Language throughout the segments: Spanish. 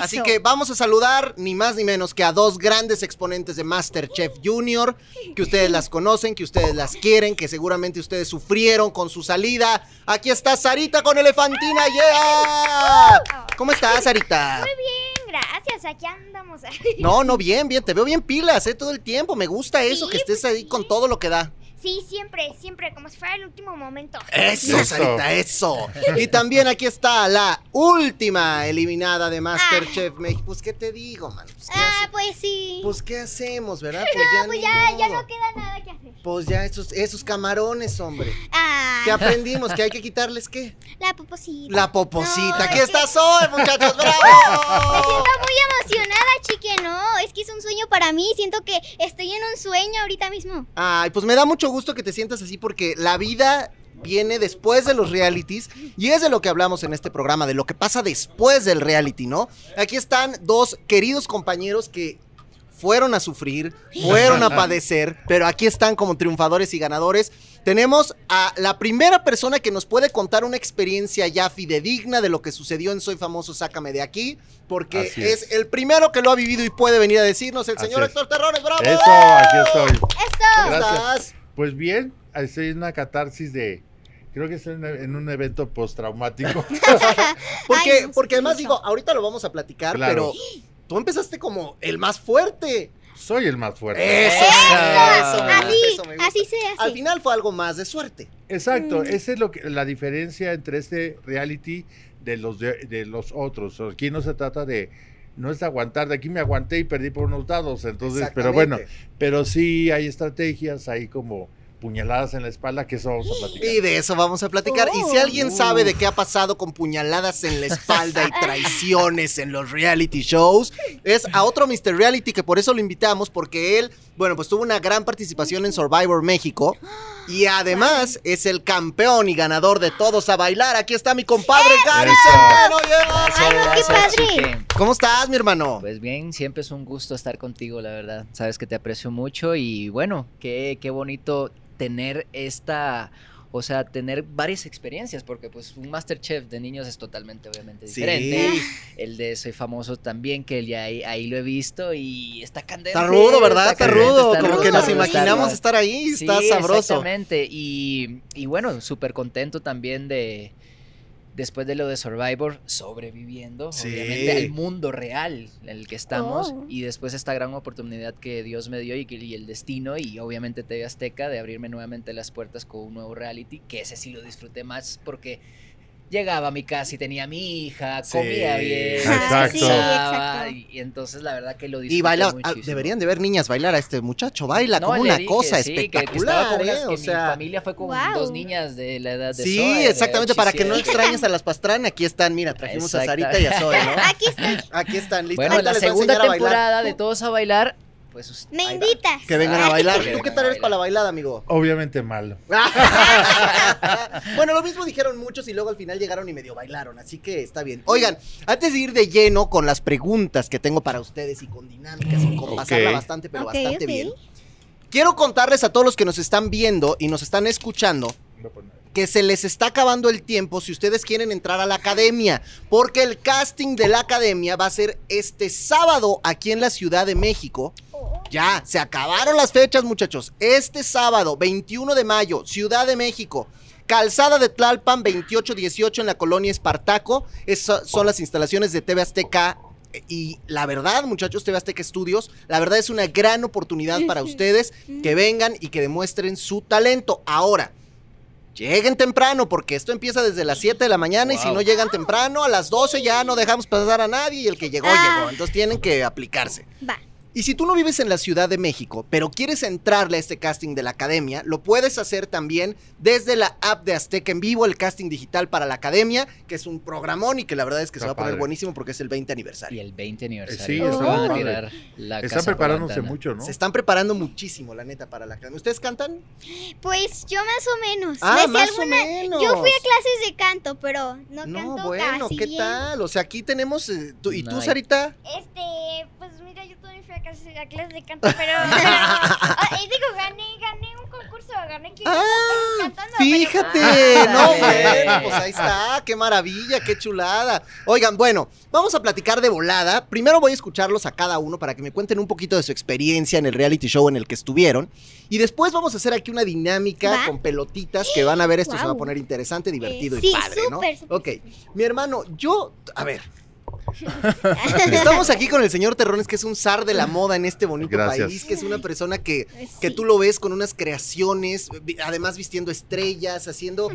Así que vamos a saludar ni más ni menos que a dos grandes exponentes de Masterchef Junior, que ustedes las conocen, que ustedes las quieren, que seguramente ustedes sufrieron con su salida. Aquí está Sarita con Elefantina, yeah. ¿Cómo estás, Sarita? Muy bien, gracias. Aquí andamos. No, no, bien, bien, te veo bien pilas, ¿eh? Todo el tiempo, me gusta eso, que estés pues ahí con todo lo que da. Sí, siempre, siempre, como si fuera el último momento. Eso, Eso. Sarita, eso. Y también aquí está la última eliminada de Masterchef México. Pues, ¿qué te digo, man? Pues, ¿qué, Ah, hace- pues sí. pues, ¿qué hacemos, verdad? Pues no, ya, pues ya, ya no queda nada que hacer. Pues ya esos, esos camarones, hombre. Ah, ¿Qué aprendimos? ¿Que hay que quitarles qué? la poposita. La poposita. No, Aquí es estás hoy, muchachos, Me ¡bravo! siento muy emocionada, chique, no, es que es un sueño para mí, siento que estoy en un sueño ahorita mismo. Ay, pues me da mucho gusto que te sientas así porque la vida viene después de los realities y es de lo que hablamos en este programa, de lo que pasa después del reality, ¿no? Aquí están dos queridos compañeros que fueron a sufrir, fueron a padecer, pero aquí están como triunfadores y ganadores. Tenemos a la primera persona que nos puede contar una experiencia ya fidedigna de lo que sucedió en Soy Famoso, Sácame de aquí, porque es. es. el primero que lo ha vivido y puede venir a decirnos, el Así señor. Héctor Terrones, ¡bravo! Eso, aquí estoy. Eso. ¿Cómo Gracias. Pues bien, estoy en una catarsis de. Creo que estoy en, en un evento postraumático. Porque, Ay, porque además digo, ahorita lo vamos a platicar, Claro. pero tú empezaste como el más fuerte. Soy el más fuerte. Eso, Eso, eso, me así, gusta, eso me gusta. así se hace. Al final fue algo más de suerte. Exacto, Mm. esa es lo que, la diferencia entre este reality de los, de, de los otros. Aquí no se trata de. No es aguantar, de aquí me aguanté y perdí por unos dados. Entonces, pero bueno, pero sí hay estrategias, hay como puñaladas en la espalda, que eso vamos a platicar. Y de eso vamos a platicar. Y si Oh. alguien sabe de qué ha pasado con puñaladas en la espalda y traiciones en los reality shows, es a otro Mr. Reality que por eso lo invitamos, porque él, bueno, pues tuvo una gran participación en Survivor México. Y además es el campeón y ganador de todos a bailar. Aquí está mi compadre Gary. Centeno, qué padre. ¿Cómo estás, mi hermano? Pues bien, siempre es un gusto estar contigo, la verdad. Sabes que te aprecio mucho y bueno, qué, qué bonito tener esta, o sea, tener varias experiencias, porque pues un Masterchef de niños es totalmente, obviamente, Sí. diferente. El de Soy Famoso también, que ya ahí, ahí lo he visto y está candente. Está rudo, ¿verdad? Está rudo. está Como rudo, que nos imaginamos estar ahí. Está Sí, sabroso. Exactamente. Y, y bueno, súper contento también de, después de lo de Survivor, sobreviviendo, Sí. obviamente, al mundo real en el que estamos. Oh. Y después esta gran oportunidad que Dios me dio y, que, y el destino, y obviamente TV Azteca, de abrirme nuevamente las puertas con un nuevo reality, que ese sí lo disfruté más porque llegaba a mi casa y tenía a mi hija, Sí. comía bien, Exacto. Sí, descansaba, exacto. y, y entonces la verdad que lo disfruté Y baila, ah, muchísimo. deberían de ver niñas bailar a este muchacho. Baila No, como una dije, cosa sí, que- que estaba espectacular, ¿eh? que O sea, mi familia fue con dos niñas de la edad de sí, Zoe, exactamente. Para que no extrañes a las pastrana, aquí están. Mira, trajimos a. Sarita y a Zoe, ¿no? Aquí está. Aquí están listas. Bueno, la segunda temporada de Todos a Bailar, pues Me invitas. Que vengan a bailar. Que ¿Tú qué tal eres para la bailada, amigo? Obviamente malo. bueno, lo mismo dijeron muchos y luego al final llegaron y medio bailaron, así que está bien. Oigan, antes de ir de lleno con las preguntas que tengo para ustedes y con dinámicas y con pasarla bastante, pero bastante bien, quiero contarles a todos los que nos están viendo y nos están escuchando que se les está acabando el tiempo si ustedes quieren entrar a la academia, porque el casting de la academia va a ser este sábado aquí en la Ciudad de México. Ya, se acabaron las fechas, muchachos. Este sábado, 21 de mayo, Ciudad de México. Calzada de Tlalpan, 2818 en la colonia Espartaco. Esas son las instalaciones de TV Azteca. Y la verdad, muchachos, TV Azteca Estudios, la verdad es una gran oportunidad para ustedes que vengan y que demuestren su talento. Ahora, lleguen temprano, porque esto empieza desde las 7 de la mañana y si no llegan temprano, a las 12 ya no dejamos pasar a nadie y el que llegó, Ah. llegó. Entonces tienen que aplicarse. Va. Y si tú no vives en la Ciudad de México, pero quieres entrarle a este casting de la academia, lo puedes hacer también desde la app de Azteca en vivo, el casting digital para la academia, que es un programón y que la verdad es que se Está va a poner buenísimo porque es el 20 Y aniversario. el pregunta aniversario. Sí, se está van a tirar la Están casa preparándose mucho, ¿no? Se están preparando muchísimo, la neta, para la academia. ¿Ustedes cantan? Pues yo más o menos. Ah, más alguna- o menos. Yo fui a clases de canto, pero no, No, canto bueno, casi ¿qué bien. tal? O sea, aquí tenemos... eh, tú- ¿Y tú, No hay- Sarita? Este, pues mira, yo todavía fui a clases, a clases de canto, pero... Ah, eh, digo, gané, gané un concurso, gané que Ah, cantando. Fíjate, Ah, no, dale. bueno, pues ahí está, qué maravilla, qué chulada. Oigan, bueno, vamos a platicar de volada. Primero voy a escucharlos a cada uno para que me cuenten un poquito de su experiencia en el reality show en el que estuvieron. Y después vamos a hacer aquí una dinámica Va. con pelotitas que van a ver, esto se va a poner interesante, divertido Eh, y sí, padre, ¿no? súper, súper, Ok, mi hermano, yo, a ver. Estamos aquí con el señor Terrones, que es un zar de la moda en este bonito Gracias. país, que es una persona que, Pues que tú lo ves con unas creaciones, además vistiendo estrellas, haciendo...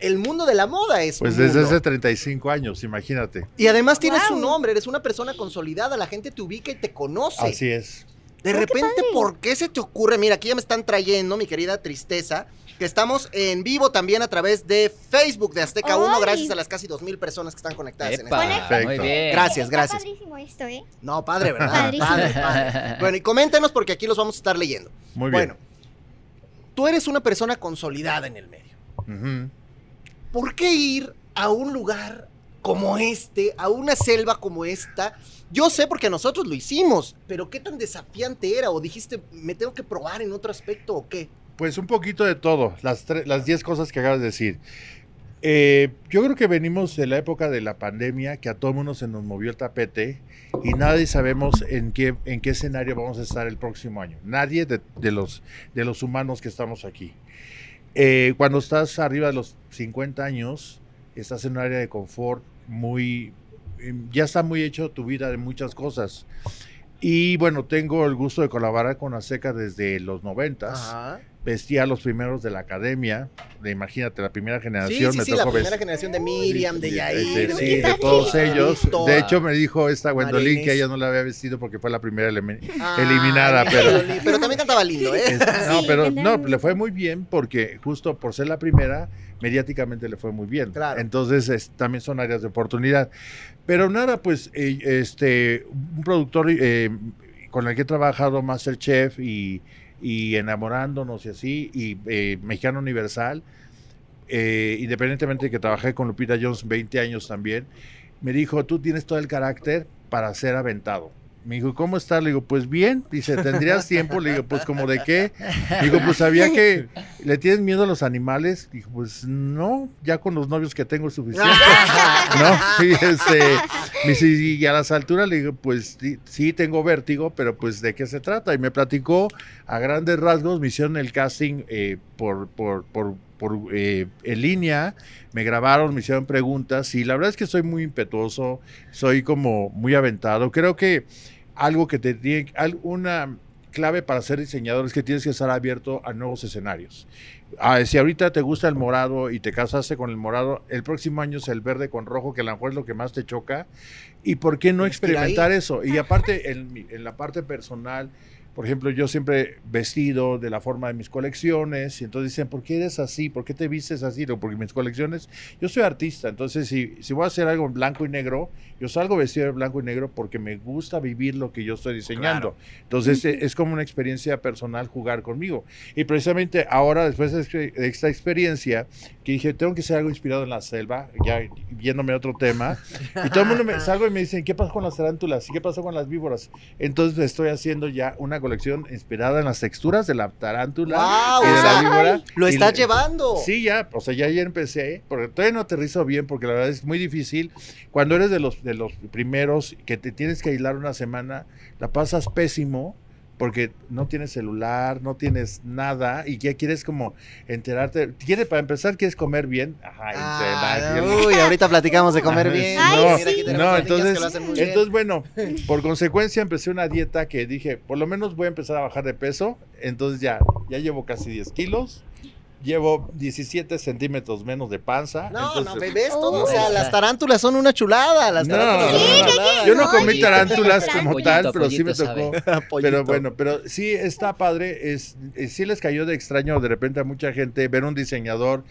El mundo de la moda es Pues desde mundo. hace 35 años, imagínate. Y además tienes un nombre, eres una persona consolidada, la gente te ubica y te conoce. Así es. De repente. ¿por qué se te ocurre? Mira, aquí ya me están trayendo, mi querida Tristeza, que estamos en vivo también a través de Facebook de Azteca 1, Ay. gracias a las casi 2.000 personas que están conectadas en Epa, este Perfecto. muy bien. Gracias, Está gracias. padrísimo esto, ¿eh? No, padre, ¿verdad? Padrísimo. Padre, padre. Bueno, y coméntenos porque aquí los vamos a estar leyendo. Muy bien. Bueno, tú eres una persona consolidada en el medio. Ujú. ¿Por qué ir a un lugar como este, a una selva como esta? Yo sé porque nosotros lo hicimos, pero ¿qué tan desafiante era? ¿O dijiste, me tengo que probar en otro aspecto o qué? Pues un poquito de todo, las, tre- las 10 cosas que acabas de decir. Eh, yo creo que venimos de la época de la pandemia, que a todo mundo se nos movió el tapete y nadie sabemos en qué, en qué escenario vamos a estar el próximo año. Nadie de, los, de los humanos que estamos aquí. Eh, cuando estás arriba de los 50 años, estás en un área de confort muy... eh, Ya está muy hecho tu vida de muchas cosas. Y bueno, tengo el gusto de colaborar con Azteca desde los 90 Ajá. Vestía a los primeros de la academia, de imagínate, la primera Sí, generación, sí, me sí, la tocó primera vestir. generación de Miriam, de Yair, de, de, sí, todos ellos. De hecho, me dijo esta Gwendolyn que ella no la había vestido porque fue la primera Ah, eliminada, mi pero- también cantaba lindo, ¿eh? Es- no, Sí, pero no, le fue muy bien porque justo por ser la primera, mediáticamente le fue muy bien. Claro. Entonces, es- también son áreas de oportunidad. Pero nada, pues, eh, este, un productor eh, con el que he trabajado, Masterchef y, y enamorándonos y así, y eh, Mexicano Universal, eh, independientemente de que trabajé con Lupita Jones 20 años también, me dijo, tú tienes todo el carácter para ser aventado. Me dijo, ¿cómo estás? Le digo, pues bien. Dice, ¿tendrías tiempo? Le digo, pues como de qué. Digo, pues sabía que le tienes miedo a los animales. Dijo, pues no, ya con los novios que tengo es suficiente. ¿No? Y este, me dice, y a las alturas le digo, pues sí, sí, tengo vértigo, pero pues de qué se trata. Y me platicó a grandes rasgos, me hicieron el casting eh, por, por, por, por, eh, en línea, me grabaron, me hicieron preguntas y la verdad es que soy muy impetuoso, soy como muy aventado. Creo que algo que te tiene, una clave para ser diseñador es que tienes que estar abierto a nuevos escenarios. Ah, si ahorita te gusta el morado y te casaste con el morado, el próximo año es el verde con rojo, que a lo mejor es lo que más te choca. ¿Y por qué no ahí. experimentar eso? Y aparte, en, en la parte personal, por ejemplo, yo siempre vestido de la forma de mis colecciones, y entonces dicen, ¿por qué eres así? ¿Por qué te vistes así? Porque mis colecciones, yo soy artista, entonces si, si voy a hacer algo en blanco y negro, yo salgo vestido de blanco y negro porque me gusta vivir lo que yo estoy diseñando. Entonces eh, es como una experiencia personal jugar conmigo. Y precisamente ahora, después de este- de esta experiencia, que dije, tengo que hacer algo inspirado en la selva, ya viéndome a otro tema, y todo el mundo me salgo y me dicen, ¿qué pasó con las tarántulas? ¿Y qué pasó con las víboras? Entonces estoy haciendo ya una colección inspirada en las texturas de la tarántula y de o la sea, víbora. lo estás le- llevando. Sí, ya, o sea, ya ayer empecé, porque todavía no aterrizo bien, porque la verdad es muy difícil. Cuando eres de los, de los primeros que te tienes que aislar una semana, la pasas pésimo, porque no tienes celular, no tienes nada, y ya quieres como enterarte. Quieres, para empezar, quieres comer bien. Ajá, Ah, uy, ahorita platicamos de comer bien. Ay, no. Mira, aquí no, entonces, entonces, bueno, por consecuencia empecé una dieta que dije, por lo menos voy a empezar a bajar de peso. Entonces ya, ya llevo casi 10 kilos. Llevo 17 centímetros menos de panza. No, entonces, no, ¿ves todo? O sea, las tarántulas son una chulada. Las No, tarántulas no, chulada. Yo no comí tarántulas como pollito, tal, pero sí me tocó. Pero bueno, pero sí está padre. Es, es- sí les cayó de extraño de repente a mucha gente ver un diseñador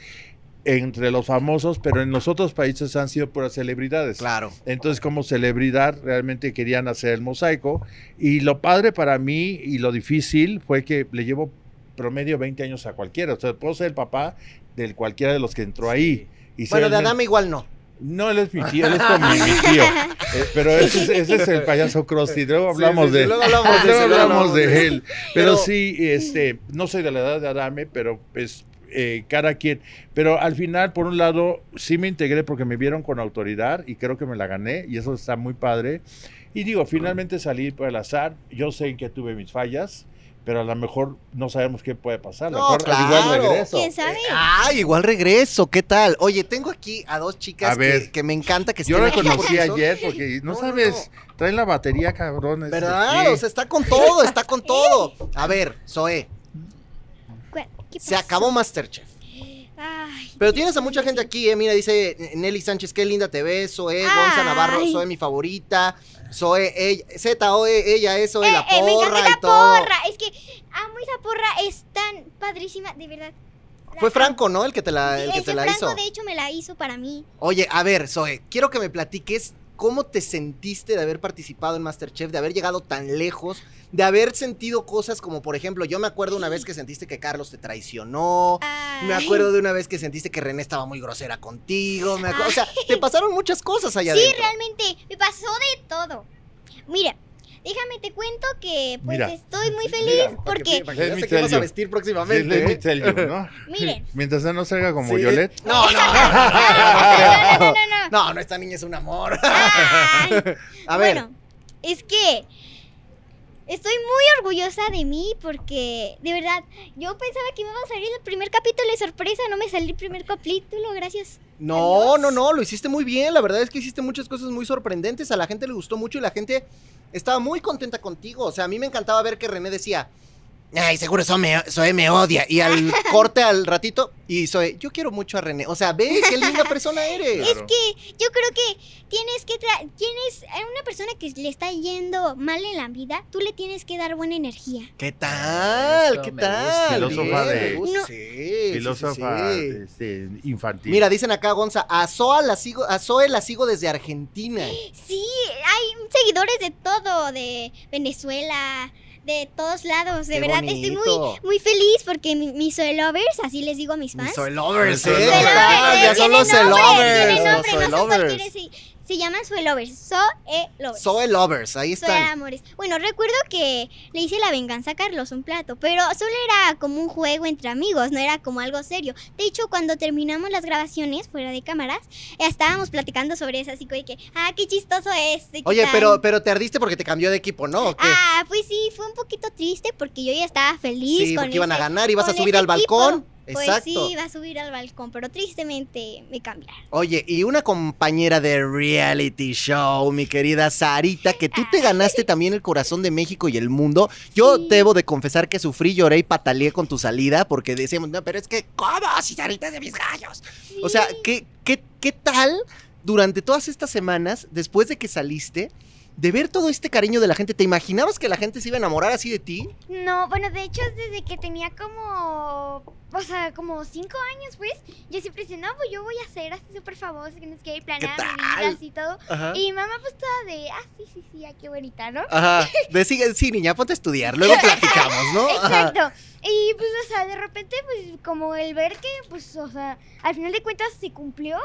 entre los famosos, pero en los otros países han sido puras celebridades. Claro. Entonces, como celebridad, realmente querían hacer el mosaico. Y lo padre para mí y lo difícil fue que le llevo promedio 20 años a cualquiera. O sea, puedo ser el papá de cualquiera de los que entró ahí. Y Bueno, de Adama igual no. No, él es mi tío, él es como mi, tío. Eh, pero ese, es- ese es el payaso Krusty. Luego hablamos Sí, sí, de luego hablamos de luego hablamos de de él. Pero, Pero- sí, este, no soy de la edad de Adame, pero pues eh, cada quien. Pero al final, por un lado, sí me integré porque me vieron con autoridad y creo que me la gané y eso está muy padre. Y digo, finalmente salí por el azar. Yo sé en que tuve mis fallas. Pero a lo mejor no sabemos qué puede pasar. A lo No, mejor al igual claro. regreso. ¿Quién sabe? Ah, igual regreso, ¿qué tal? Oye, tengo aquí a dos chicas A ver. que, que me encanta que Yo la conocí ayer porque no, No, no, sabes, traen la batería, cabrones. ¿Verdad? O sea, está con todo, está con todo. A ver, Zoe, ¿Cu- ¿Qué se acabó Masterchef. Ay, Pero tienes a mucha gente aquí, eh. Mira, dice Nelly Sánchez, qué linda te ves. Zoe, Gonza. Navarro, Zoe, mi favorita. Zoe, ella, Z-O-E, ella es Zoe, eh, la eh, me encanta porra esa y todo. porra. Es que amo esa porra, es tan padrísima, de verdad. La Fue. Franco, ¿no? El que te la, el que te la Franco, hizo. de hecho, me la hizo para mí. Oye, a ver, Zoe, quiero que me platiques cómo te sentiste de haber participado en Masterchef, de haber llegado tan lejos, de haber sentido cosas como, por ejemplo, yo me acuerdo una vez que sentiste que Carlos te traicionó. Me acuerdo de una vez que sentiste que René estaba muy grosera contigo. me acu- o sea, te pasaron muchas cosas allá Sí, adentro. realmente, me pasó de todo. Mira, déjame te cuento que pues Mira. estoy muy feliz Mira, para que- porque, para que vas a vestir próximamente. let me ¿eh? tell you, ¿no? Miren. Mientras no salga como Sí. Violet. No, no. no, no, no, no, no. No, no, esta niña es un amor. Ay, A ver, Bueno, es que estoy muy orgullosa de mí porque, de verdad, yo pensaba que me iba a salir el primer capítulo de sorpresa, no me salió el primer capítulo, gracias. no, Adiós. no, no, lo hiciste muy bien. La verdad es que hiciste muchas cosas muy sorprendentes. A la gente le gustó mucho y la gente estaba muy contenta contigo. O sea, a mí me encantaba ver que René decía, ay, seguro Zoe me, Zoe me odia. Y al corte al ratito, y Zoe, yo quiero mucho a René. O sea, ve qué linda persona eres. Claro. Es que yo creo que tienes que, tra- tienes a una persona que le está yendo mal en la vida, tú le tienes que dar buena energía. ¿Qué tal? Eso ¿Qué tal? Filósofa de- me gusta. No. Sí, sí, sí, Filósofa sí. este, infantil. Mira, dicen acá, Gonza, a Zoe la sigo, a Zoe la sigo desde Argentina. Sí, hay seguidores de todo, de Venezuela, de todos lados. De Qué verdad, estoy muy, muy feliz porque mi- mis Zoe lovers, así les digo a mis fans. Soy lovers, Soy ¿eh? Ya son los tienen nombre, lovers. tienen nombre, Soy no son lovers. cualquiera, sí. Se llaman Zoe lovers, Zoe lovers. Lovers, ahí Soy están. amores. Bueno, recuerdo que le hice la venganza a Carlos un plato, pero solo era como un juego entre amigos, no era como algo serio. De hecho, cuando terminamos las grabaciones fuera de cámaras, eh, estábamos platicando sobre eso, así que, ah, qué chistoso es. ¿qué Oye, pero, pero te ardiste porque te cambió de equipo, ¿no? ¿O qué? Ah, pues sí, fue un poquito triste porque yo ya estaba feliz sí, con porque iban a ganar, ibas a subir al balcón. Pues Exacto. sí, iba a subir al balcón, pero tristemente me cambiaron. Oye, y una compañera de reality show, mi querida Sarita, que tú te ganaste también el corazón de México y el mundo. Yo Sí. debo de confesar que sufrí, lloré y pataleé con tu salida porque decíamos, no, pero es que, ¿cómo? Si Sarita es de mis gallos. O sea. ¿qué, qué, ¿qué tal durante todas estas semanas, después de que saliste, de ver todo este cariño de la gente? ¿Te imaginabas que la gente se iba a enamorar así de ti? No, bueno, de hecho, desde que tenía como, o sea, como cinco años, pues, yo siempre decía, no, pues yo voy a ser así súper famosa, que no y planear mi vida así todo. Ajá. Y mi mamá pues toda de, ah, sí, sí, sí, ah, qué bonita, ¿no? Ajá. De, sí, sí, niña, ponte a estudiar. Luego platicamos, ¿no? Ajá. Exacto. Y pues, o sea, de repente, pues, como el ver que, pues, o sea, al final de cuentas se cumplió.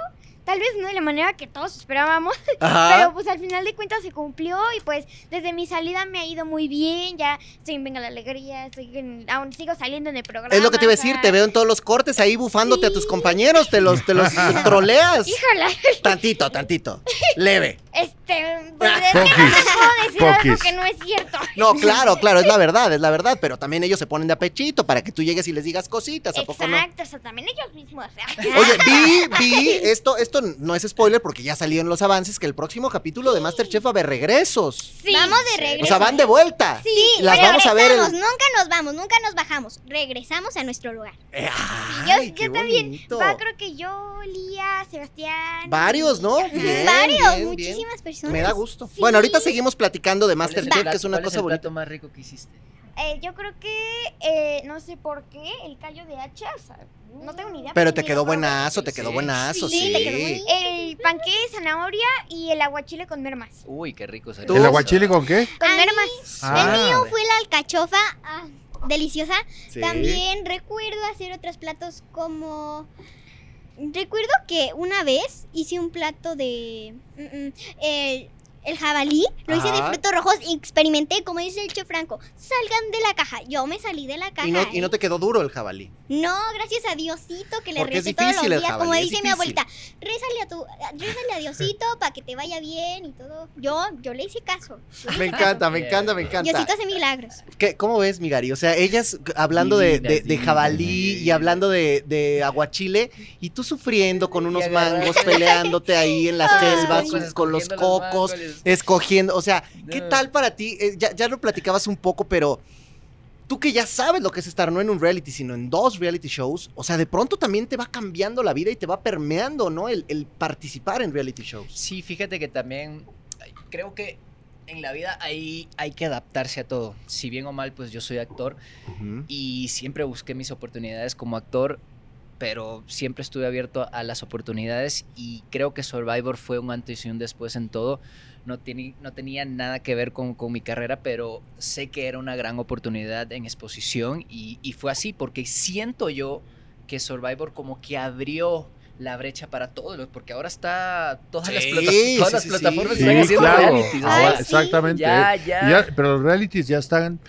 Tal vez no de la manera que todos esperábamos, Ajá. pero pues al final de cuentas se cumplió y pues desde mi salida me ha ido muy bien, ya estoy en Venga la Alegría, estoy en- aún sigo saliendo en el programa. Es lo que te iba a decir, sea, te veo en todos los cortes ahí bufándote a tus compañeros, te los, te los troleas. Híjole, Tantito, tantito. Leve. este, pues, es que no puedo decir algo que no es cierto. No, claro, claro, es la verdad, es la verdad, pero también ellos se ponen de apechito para que tú llegues y les digas cositas, ¿a poco no? Exacto, o sea, también ellos mismos. o sea. Oye, vi, vi, esto, esto no es spoiler porque ya salió en los avances que el próximo capítulo de Masterchef va a haber regresos. Sí. Vamos de regreso. O sea, van de vuelta. Sí, las vamos a ver. el- nunca nos vamos, nunca nos bajamos. Regresamos a nuestro lugar. Eh, Yo, ay, yo qué también, va, creo que yo, Lía, Sebastián. Varios, ¿no? Bien, Varios, bien, bien. muchísimas personas. Me da gusto. Sí. Bueno, ahorita seguimos platicando de ¿Cuál es Masterchef, que es una cuál cosa el bonita. plato más rico que hiciste? Eh, yo creo que, eh, no sé por qué, el callo de hacha, o sea, no tengo ni idea. Pero te quedó buenazo, te quedó buenazo, Sí, sí. te quedó bonito. El panqué de zanahoria y el aguachile con mermas. Uy, qué rico. ¿Tú? ¿El aguachile con qué? Con A mermas. Ah. El mío fue la alcachofa, ah, deliciosa. Sí. También recuerdo hacer otros platos como recuerdo que una vez hice un plato de. mm, mm, el, el jabalí, lo hice de frutos rojos y experimenté, como dice el chef Franco, salgan de la caja. Yo me salí de la caja. Y no, y no te quedó duro el jabalí. No, gracias a Diosito que le Porque recé todos los difícil el días. Como jabalí, es dice mi abuelita, rézale a tu, rézale a Diosito para que te vaya bien y todo. Yo, yo le hice caso. Me caso. encanta, me encanta, me encanta. Diosito hace milagros. ¿Qué- ¿Cómo ves, Migari? O sea, ellas hablando de, de- jabalí y hablando de, de aguachile y tú sufriendo con unos mangos, peleándote ahí en la Ay. selva Pues su- con los cocos, escogiendo. O sea, ¿qué tal para ti? Eh, ya, ya lo platicabas un poco, pero tú que ya sabes lo que es estar no en un reality, sino en dos reality shows, o sea, de pronto también te va cambiando la vida y te va permeando, ¿no? El, el participar en reality shows. Sí, fíjate que también creo que en la vida hay, hay que adaptarse a todo. Si bien o mal, pues yo soy actor y siempre busqué mis oportunidades como actor, pero siempre estuve abierto a las oportunidades y creo que Survivor fue un antes y un después en todo. No, tiene- no tenía nada que ver con, con mi carrera, pero sé que era una gran oportunidad en exposición y, y fue así porque siento yo que Survivor como que abrió la brecha para todos, porque ahora está todas las, Sí, plata- sí, todas las sí, sí. plataformas están haciendo claro. realities, Ahora- Ay, exactamente. ya, ya. Ya, pero los realities ya están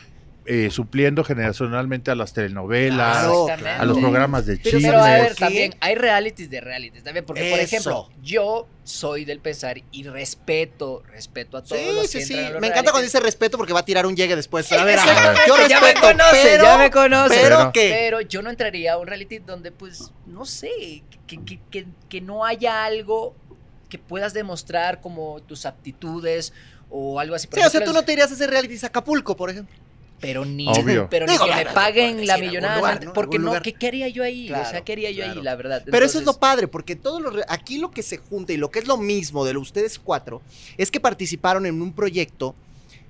eh, supliendo generacionalmente a las telenovelas, Claro, a los programas de Pero chismes. Pero a ver, ¿Qué? también hay realities de realities también, porque por ejemplo, yo soy del pensar y respeto, respeto a todos Sí, los sí, que sí. los Me encanta cuando dice respeto porque va a tirar un llegue después. A ver, a ver, yo ya me respeto, conoce, pero, ya me conoce. pero Pero- Pero yo no entraría a un reality donde, pues, no sé, que, que- que- que no haya algo que puedas demostrar como tus aptitudes o algo así. Por Sí, o sea, tú no te irías a hacer reality a Acapulco, por ejemplo. Pero ni, Obvio. pero ni Digo, que me paguen la millonada, lugar, ¿no? porque no. ¿qué quería yo ahí? o sea, ¿qué haría yo claro. ahí, la verdad? Pero eso es lo padre, porque todos los re- aquí lo que se junta y lo que es lo mismo de lo- ustedes cuatro es que participaron en un proyecto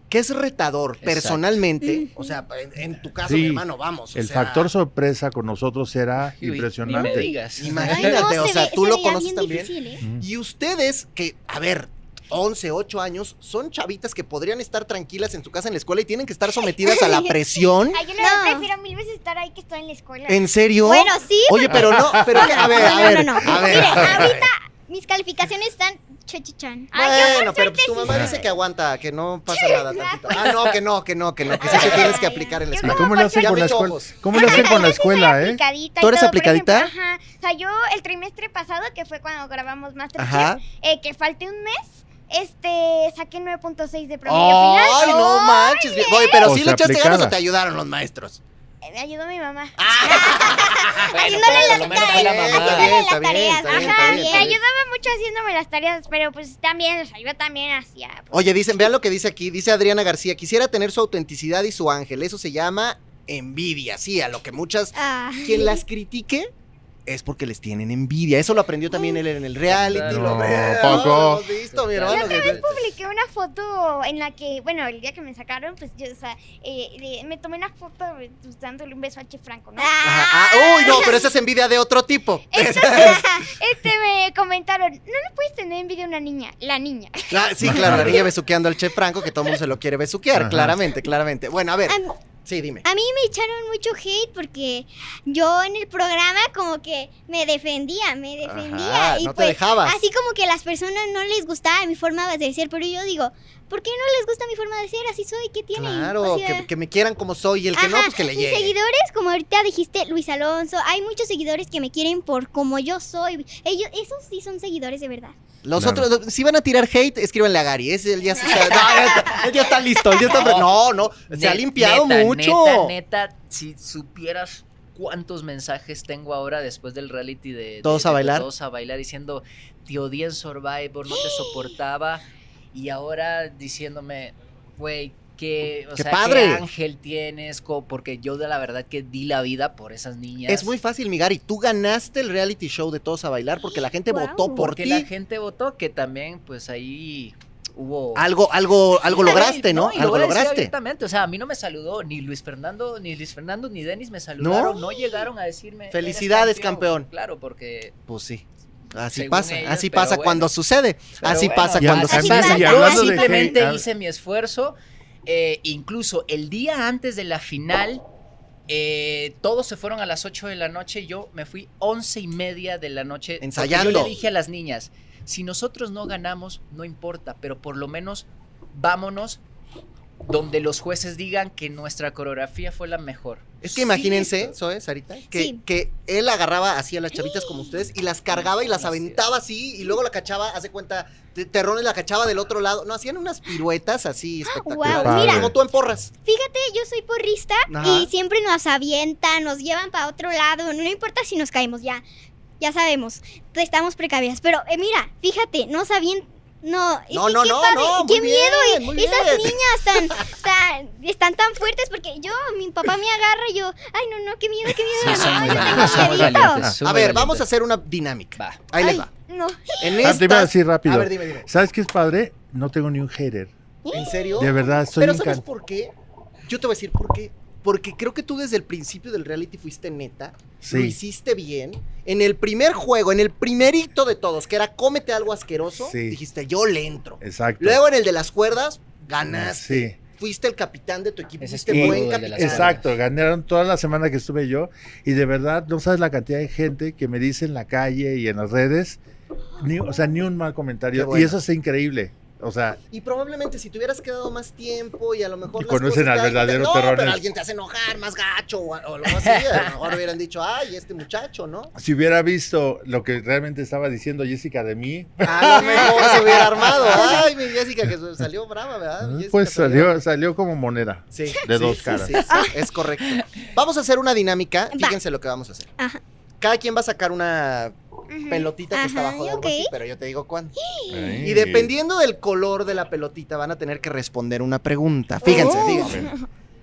que es retador Exacto. personalmente. O sea, en, en tu caso, Sí, mi hermano, vamos. o El sea, factor sorpresa con nosotros era uy, Ni me impresionante. digas. Imagínate, Ay, no, o se sea, ve- tú se lo conoces también. difícil, ¿eh? Y ustedes, que, a ver, 11, 8 años, son chavitas que podrían estar tranquilas en su casa en la escuela y tienen que estar sometidas a la presión. Ay, yo No. prefiero mil veces estar ahí que estar en la escuela. ¿En serio? Bueno, sí. Oye, pero no, pero que- a ver, a no, ver, no, no. a ver. Mire, ahorita mis calificaciones están chachichan. Bueno, pero pues tu mamá dice que aguanta, que no pasa nada tantito. Ah, no, que no, que no, que no, que sí te tienes que aplicar en la Yo ¿Y escuela. cómo le hacen con la escuela? ¿Cómo le hacen con la escuela, eh? ¿Tú eres todo, aplicadita? ejemplo, ajá. O sea, yo el trimestre pasado, que fue cuando grabamos Masterchef, eh, que falté un mes, este, saqué 9.6 de promedio final. Ay, no Oh, manches. bien. Oye, pero O sí le echaste ganas o aplicada. te ayudaron los maestros. eh, Me ayudó mi mamá. Haciéndole pero las tareas, haciéndole las tareas. Ajá, me bien. ayudaba mucho haciéndome las tareas, pero pues también, o sea, yo también hacía. pues, Oye, dicen, vean lo que dice aquí. Dice Adriana García, quisiera tener su autenticidad y su ángel. Eso se llama envidia. Sí, a lo que muchas... Ah. Quien las critique es porque les tienen envidia. Eso lo aprendió también él en el reality. No, lo poco. lo hemos visto, mi Yo otra que- publiqué una foto en la que, bueno, el día que me sacaron, pues yo, o sea, eh, eh, me tomé una foto pues, dándole un beso a Che Franco, ¿no? Ajá, ah, uy, no, pero esa es envidia de otro tipo. Este me comentaron, no le puedes tener envidia a una niña, la niña. Ah, sí, claro, la niña besuqueando al chef Franco, que todo el mundo se lo quiere besuquear, Ajá. claramente, claramente. Bueno, a ver, sí, dime. A mí me echaron mucho hate porque yo en el programa como que me defendía, me defendía. Ajá, y no te pues, dejabas. Así como que a las personas no les gustaba mi forma de ser, pero yo digo, ¿por qué no les gusta mi forma de ser? Así soy, ¿qué tiene? Claro, O sea, que, que me quieran como soy y el que no, pues que le mis llegue. seguidores, como ahorita dijiste, Luis Alonso, hay muchos seguidores que me quieren por como yo soy. Ellos, esos sí son seguidores de verdad. Los Claro. otros, si van a tirar hate, escríbanle a Gary. Ese él ya, se está, no, ya está, él ya está listo. él ya está- no, no, se ha limpiado neta, mucho. Neta, neta, si supieras cuántos mensajes tengo ahora después del reality de, de- ¿Todos a de- de bailar? Todos a bailar diciendo, te odié en Survivor, no te soportaba. Y ahora diciéndome, güey, que, o ¡Qué sea, padre! qué ángel tienes, porque yo de la verdad que di la vida por esas niñas. Es muy fácil, mi Gary. Tú ganaste el reality show de Todos a Bailar porque la gente votó por porque ti. la gente votó que también, pues ahí hubo... Algo, algo, algo lograste, ¿no? algo lograste. abiertamente, O sea, a mí no me saludó ni Luis Fernando, ni Luis Fernando, ni Denis me saludaron. No, llegaron a decirme. "Eres Felicidades, campeón". Claro, porque. Pues sí. Así Según pasa, ellos, así pasa bueno. cuando sucede. pero así bueno, pasa cuando sucede. de simplemente hate, hice mi esfuerzo. Eh, incluso el día antes de la final, eh, todos se fueron a las 8 de la noche. Yo me fui 11 y media de la noche. Ensayando. Yo le dije a las niñas: si nosotros no ganamos, no importa, pero por lo menos vámonos donde los jueces digan que nuestra coreografía fue la mejor. Es que imagínense. Zoe, Sarita, que, Sí. que él agarraba así a las chavitas como ustedes y las cargaba y las aventaba así y luego la cachaba, hace cuenta, te- terrones la cachaba del otro lado. No, hacían unas piruetas así espectaculares. Guau, mira. Como tú en porras. Fíjate, yo soy porrista Ajá. y siempre nos avientan, nos llevan para otro lado. No importa si nos caemos, ya. Ya sabemos. Estamos precavidas. Pero eh, mira, fíjate, nos avientan. No, es No, que no, qué no, padre, no, qué muy miedo. bien, esas bien. niñas tan, tan- están tan fuertes porque yo, mi papá me agarra y yo, ay, no, no, qué miedo, qué miedo. Sí, Ay, muy yo tengo valientes, A ver, vamos a hacer una dinámica. Va. Ahí les Ay, va. No. En Ah, te iba a decir rápido. A ver, dime, dime. ¿Sabes qué es padre? No tengo ni un hater. ¿En serio? De verdad, estoy Pero ¿sabes por qué? Yo te voy a decir por qué. Porque creo que tú desde el principio del reality fuiste neta, Sí. lo hiciste bien. En el primer juego, en el primerito de todos, que era cómete algo asqueroso, Sí. dijiste yo le entro. Exacto. Luego en el de las cuerdas, ganaste. Sí. Fuiste el capitán de tu equipo, Ese fuiste buen capitán. Exacto, ganaron toda la semana que estuve yo y de verdad no sabes la cantidad de gente que me dice en la calle y en las redes, ni, o sea, ni un mal comentario bueno. y eso es increíble. O sea, Y probablemente si te hubieras quedado más tiempo y a lo mejor. Y las conocen cosas al te- verdadero no, terror pero en- alguien te hace enojar más gacho o, o algo así. A lo mejor hubieran dicho, ay, este muchacho, ¿no? si hubiera visto lo que realmente estaba diciendo Jessica de mí, A lo mejor se hubiera armado. Ay, mi Jessica, que salió brava, ¿verdad? Jessica pues salió, salió como moneda. Sí, de sí, dos sí, caras. sí, sí, es correcto. Vamos a hacer una dinámica. Fíjense lo que vamos a hacer. Ajá. Cada quien va a sacar una Pelotita que está Ajá, abajo de algo así, pero yo te digo cuándo. Ay. Y dependiendo del color de la pelotita, van a tener que responder una pregunta. Fíjense, Oh. fíjense.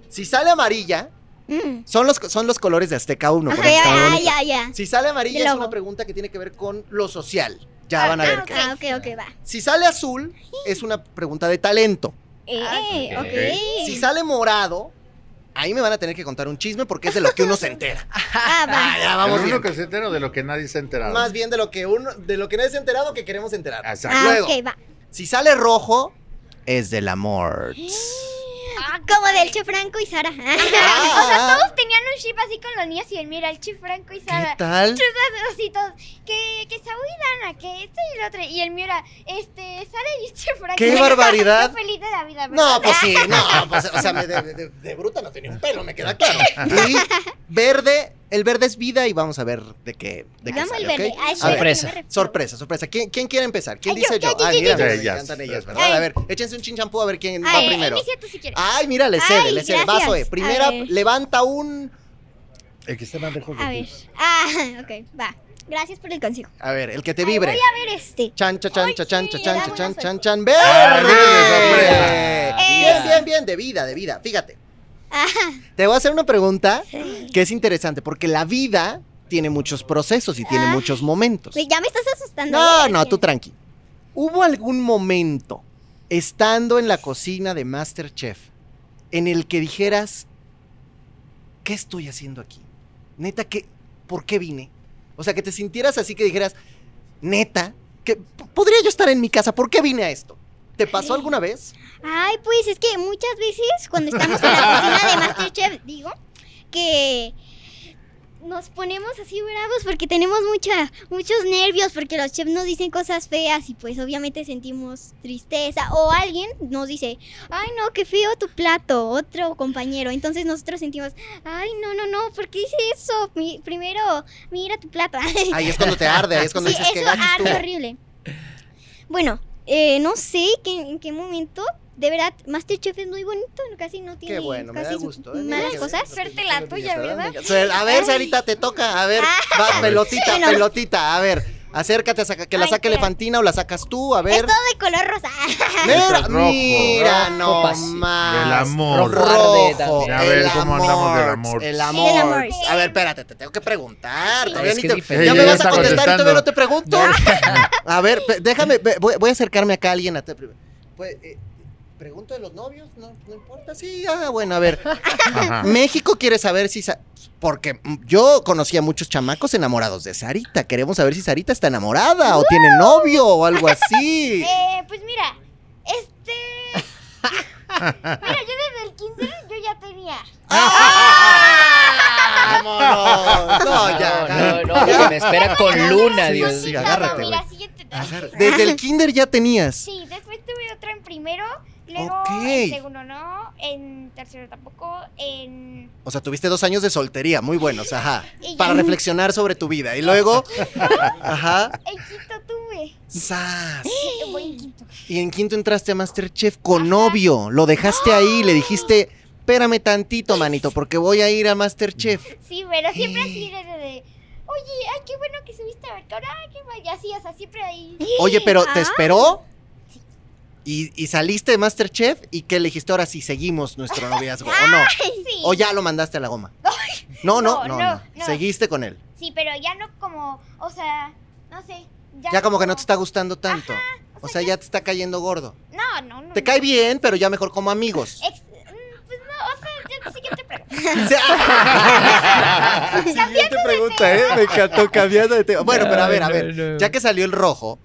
Si sale amarilla, Mm. son los, son los colores de Azteca 1. Ok, por eso está ah, bonito. ya, ya. Si sale amarilla, es una pregunta que tiene que ver con lo social. Ya van a ver Ah, qué. ah, ok, ok, va. Si sale azul, es una pregunta de talento. Eh, ok. Si sale morado, ahí me van a tener que contar un chisme porque es de lo que uno se entera. Ah, va. Ah, ya De vamos único que se entera o de lo que nadie se ha enterado. Más bien de lo que uno, de lo que nadie se ha enterado que queremos enterar. Exacto. Ah, Luego, va. si sale rojo, es del amor. Ah, Como del Che Franco y Sara. Ah, Todos tenían un chip así con los niños y el mira, el chip Franco y ¿Qué Sara. tal? Así todos, que, que Saúl y Dana, que este y el otro. Y el mío era, este, Sara y el chip Franco. ¡Qué barbaridad! Yo feliz de la vida, ¿verdad? No, pues sí, no, pues, o sea, de- de bruta no tenía un pelo, me queda claro. Y verde, el verde es vida y vamos a ver de qué, de qué Vamos sale, al verde. ¿ok? A eso A ver, es lo que Sorpresa. Sorpresa, sorpresa. ¿Quién, quién quiere empezar? ¿Quién Ay, dice yo, yo? Ay, yo, mira, me. Ellas. Ay. ¿verdad? A ver, échense un chinchampú a ver quién va Ay, primero. Inicia tú si quieres. Ay, mira, le cede, Ay, le cede. eh. A Primera, levanta un. El que esté más lejos de A ver. Ah, ok, va. Gracias por el consejo. A ver, el que te Ay, vibre. Voy a ver este. Chan, chan, chan, Ay, chan, chan, sí, chan, chan, chan, chan, chan, Ah, verde. sorpresa. Bien, bien, bien, de vida, de vida. Fíjate. Te voy a hacer una pregunta que es interesante porque la vida tiene muchos procesos y tiene Ah. muchos momentos. Ya me estás asustando. No, ¿eh? no, tú tranqui. ¿Hubo algún momento estando en la cocina de Masterchef en el que dijeras, ¿qué estoy haciendo aquí? Neta, ¿qué, ¿por qué vine? O sea, que te sintieras así que dijeras, neta, que podría yo estar en mi casa, ¿por qué vine a esto? ¿Te pasó alguna vez? Ay, pues es que muchas veces cuando estamos en la cocina de Masterchef, digo, que nos ponemos así bravos porque tenemos mucha, muchos nervios, porque los chefs nos dicen cosas feas y pues obviamente sentimos tristeza. O alguien nos dice, ay no, qué feo tu plato, otro compañero. Entonces nosotros sentimos, ay no, no, no, ¿por qué hice eso? Mi- primero, mira tu plato. Ahí es cuando te arde, ahí es cuando sí, dices eso arde horrible. Bueno, eh, no sé qué- en qué momento. De verdad, Masterchef es muy bonito, casi no tiene Qué bueno, me da gusto. ¿eh? Malas cosas. Suerte la tuya, ¿verdad? A ver, Sarita, te toca. A ver, va, pelotita, pelotita. A ver, acércate a que la Ay, saque. Elefantina o la sacas tú. A Es ver. todo de color rosa. Mira, Rojo, mira, rojo, no pasión. más. Del amor. Rojo. A ver el cómo andamos del amor. El Del amor. amor. A ver, espérate, te tengo que preguntar. Todavía Es ni que te- es ya me vas a contestar y todavía no te pregunto. A ver, déjame, voy a acercarme acá a alguien. A te- pues, eh, ¿Pregunto de los novios? No, no importa. Sí, ah, bueno, a ver. Ajá. México quiere saber si... Sa- Porque yo conocí a muchos chamacos enamorados de Sarita. Queremos saber si Sarita está enamorada o tiene novio o algo así. Eh, pues mira, este. mira, yo desde el kinder yo ya tenía premiar. ¡Vámonos! No, ya, No, no, no, me espera con Luna, Sí, Dios sí, mío. agárrate, Mira, siguiente. Desde el kinder ya tenías. Sí, después tuve otro en primero, luego en segundo no, en tercero tampoco, en... O sea, tuviste dos años de soltería, muy buenos, ajá. Para reflexionar sobre tu vida. Y luego, ajá, En quinto tuve. ¡zas! Voy en quinto. Y en quinto entraste a Masterchef con novio. Lo dejaste ahí, le dijiste, espérame tantito, manito, porque voy a ir a Masterchef. Sí, pero siempre así de, de, de, Oye, ay, qué bueno que subiste a ver, ay, qué. Y así, o sea, siempre ahí. Oye, pero ¿te Ah. esperó? Y, y saliste de Masterchef y ¿qué le dijiste ahora si seguimos nuestro noviazgo o no? Sí. O ya lo mandaste a la goma. No, no, no, No, no. no, no. Seguiste con él. Sí, pero ya no como, o sea, no sé. Ya como que no te está gustando tanto. O sea, ya te está cayendo gordo. No, no, no. Te no. cae bien, pero ya mejor como amigos. Ex- mm, pues no, o sea, ya siguiente pregunta. Siguiente pregunta, ¿eh? Me encantó cambiando de tema. Bueno, pero a ver, a ver. Ya que salió el rojo.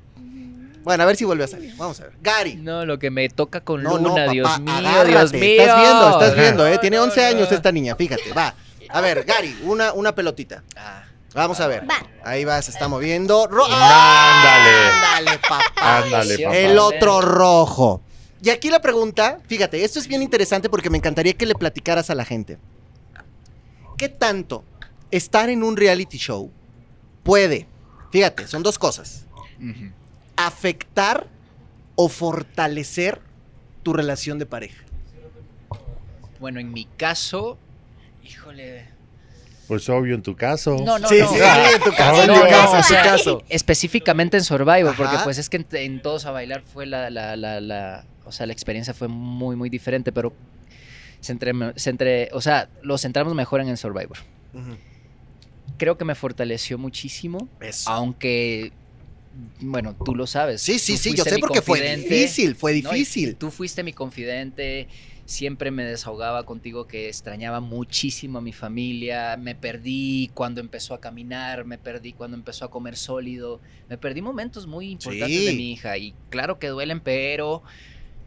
Bueno, a ver si vuelve a salir. Vamos a ver. Gary. No, lo que me toca con No, Luna, no, Dios papá, mío, agárrate. Dios mío. Estás viendo, estás viendo, ¿eh? Tiene no, 11 años no. esta niña, fíjate, va. A ver, Gary, una, una pelotita. Ah, Vamos a ver. Va. Ahí va, se está moviendo. Ro- Ándale. Ándale, papá. Ándale, papá. El otro rojo. Y aquí la pregunta, fíjate, esto es bien interesante porque me encantaría que le platicaras a la gente. ¿Qué tanto estar en un reality show puede, fíjate, son dos cosas, ujú. Afectar o fortalecer tu relación de pareja? Bueno, en mi caso, híjole. Pues obvio en tu caso. No, no, sí, no. sí, sí, en tu caso, en No, tu caso, en tu sea, caso. Específicamente en Survivor, porque pues es que en, en Todos a Bailar fue la, la, la, la- o sea, la experiencia fue muy, muy diferente, pero se entre, se entre, o sea, lo centramos mejor en el Survivor. Creo que me fortaleció muchísimo, Eso. aunque, bueno, tú lo sabes. Sí, sí, sí, yo sé porque fue difícil, fue No, difícil. tú fuiste mi confidente, siempre me desahogaba contigo que extrañaba muchísimo a mi familia, me perdí cuando empezó a caminar, me perdí cuando empezó a comer sólido, me perdí momentos muy importantes Sí. de mi hija y claro que duelen, pero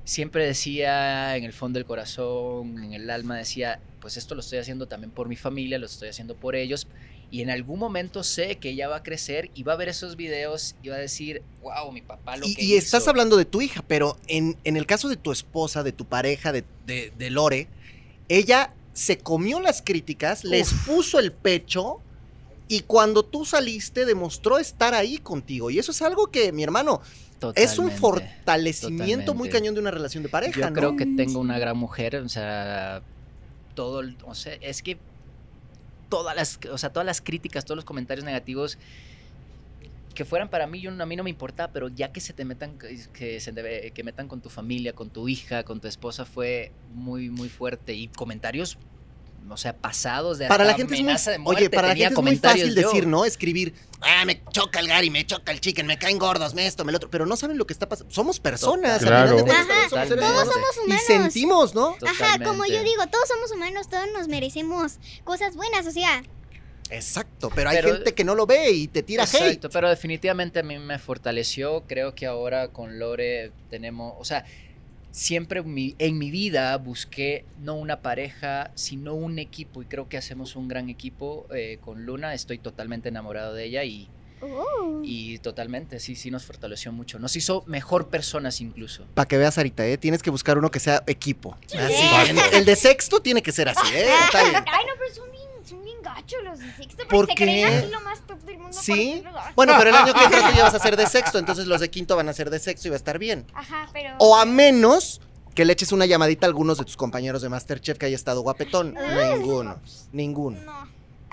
siempre decía en el fondo del corazón, en el alma decía, pues esto lo estoy haciendo también por mi familia, lo estoy haciendo por ellos. Y en algún momento sé que ella va a crecer y va a ver esos videos y va a decir, wow, mi papá lo Y, que y estás hizo". hablando de tu hija, pero en, en el caso de tu esposa, de tu pareja, de, de- de Lore, ella se comió las críticas, les puso el pecho y cuando tú saliste demostró estar ahí contigo. Y eso es algo que, mi hermano, es un Totalmente. fortalecimiento muy cañón de una relación de pareja, Yo ¿no? creo que tengo una gran mujer, o sea, todo, el- o sea, es que todas las, o sea, todas las críticas, todos los comentarios negativos que fueran para mí, yo, a mí no me importa, pero ya que se te metan, que se que metan con tu familia, con tu hija, con tu esposa, fue muy, muy fuerte. Y comentarios, o sea, pasados de Para la gente es muy, de muerte, oye, para la gente es muy fácil yo. decir, ¿no? Escribir, ah, me choca el Gary, me choca el chicken, me caen gordos, me esto, me lo otro, pero no saben lo que está pasando. Somos personas, Total. al final de Claro. Ajá, somos todos humanos. somos Y humanos. sentimos, ¿no? Ajá, como yo digo, todos somos humanos, todos nos merecemos cosas buenas, o sea, Exacto, pero hay Pero- gente que no lo ve y te tira hate. Exacto, pero definitivamente a mí me fortaleció. Creo que ahora con Lore tenemos, o sea, siempre mi- en mi vida busqué no una pareja, sino un equipo y creo que hacemos un gran equipo eh, con Luna. Estoy totalmente enamorado de ella y, uh, y totalmente, sí, sí nos fortaleció mucho. Nos hizo mejor personas incluso. Para que veas ahorita, ¿eh? Tienes que buscar uno que sea equipo. Así. El de sexto tiene que ser así, ¿eh? Está bien. Ay, no, pero son gachos los de sexto. ¿Por porque se creen así lo más top del mundo. ¿Sí? Bueno, pero el año que entra tú ya vas a ser de sexto, entonces los de quinto van a ser de sexto y va a estar bien. Ajá, pero. O a menos que le eches una llamadita a algunos de tus compañeros de Masterchef que haya estado guapetón. Ay. Ninguno. Ninguno. No.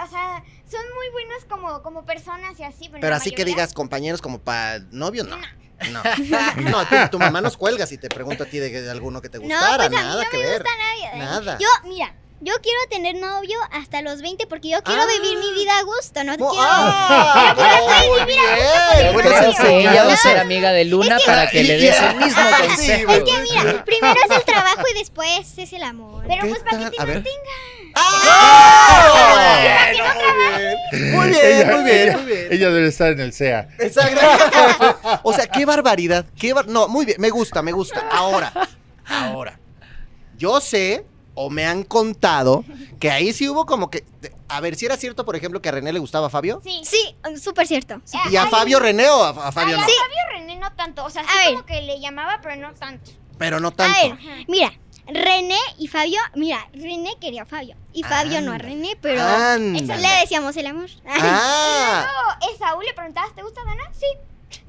O sea, son muy buenos como, como personas y así. Pero así que digas compañeros como para novios, no. No, no tu, tu mamá nos cuelga si te pregunto a ti de, de alguno que te no, gustara. pues a mí nada no que me ver. gusta nadie. Nada. Yo, mira, yo quiero tener novio hasta los 20 porque yo quiero Ah. vivir mi vida a gusto, no Mo- quiero... ¡Ah! Muy bien. Que va a ser amiga de Luna para que le des el mismo consejo. Es que mira, primero es el trabajo y después es el amor. Pero ¿Qué pues para tal? que te A ver. mantenga. ¡Ah! Muy bien, Ella- muy bien, ella- muy bien. Ella debe estar en el SEA. Exacto. O sea, qué barbaridad. Qué bar- No, muy bien, me gusta, me gusta. Ahora, ahora. Yo sé o me han contado que ahí sí hubo como que. A ver, si era cierto, por ejemplo, que a René le gustaba a Fabio. Sí. Sí, súper cierto. sí. ¿Y a Fabio René o a, a Fabio no? a Fabio René no tanto. O sea, sí A ver. como que le llamaba, pero no tanto. Pero no A tanto. ver, mira, René y Fabio, mira, René quería a Fabio y Fabio no a. René, pero Ándale. le decíamos el amor. Ah, Luego, Esaú le preguntabas, ¿te gusta Dana? Sí.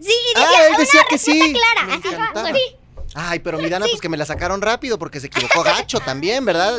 Sí, y ah, decía, él decía que sí. clara, así, sí. Ay, pero mi Dana, pues que me la sacaron rápido porque se equivocó gacho también, ¿verdad?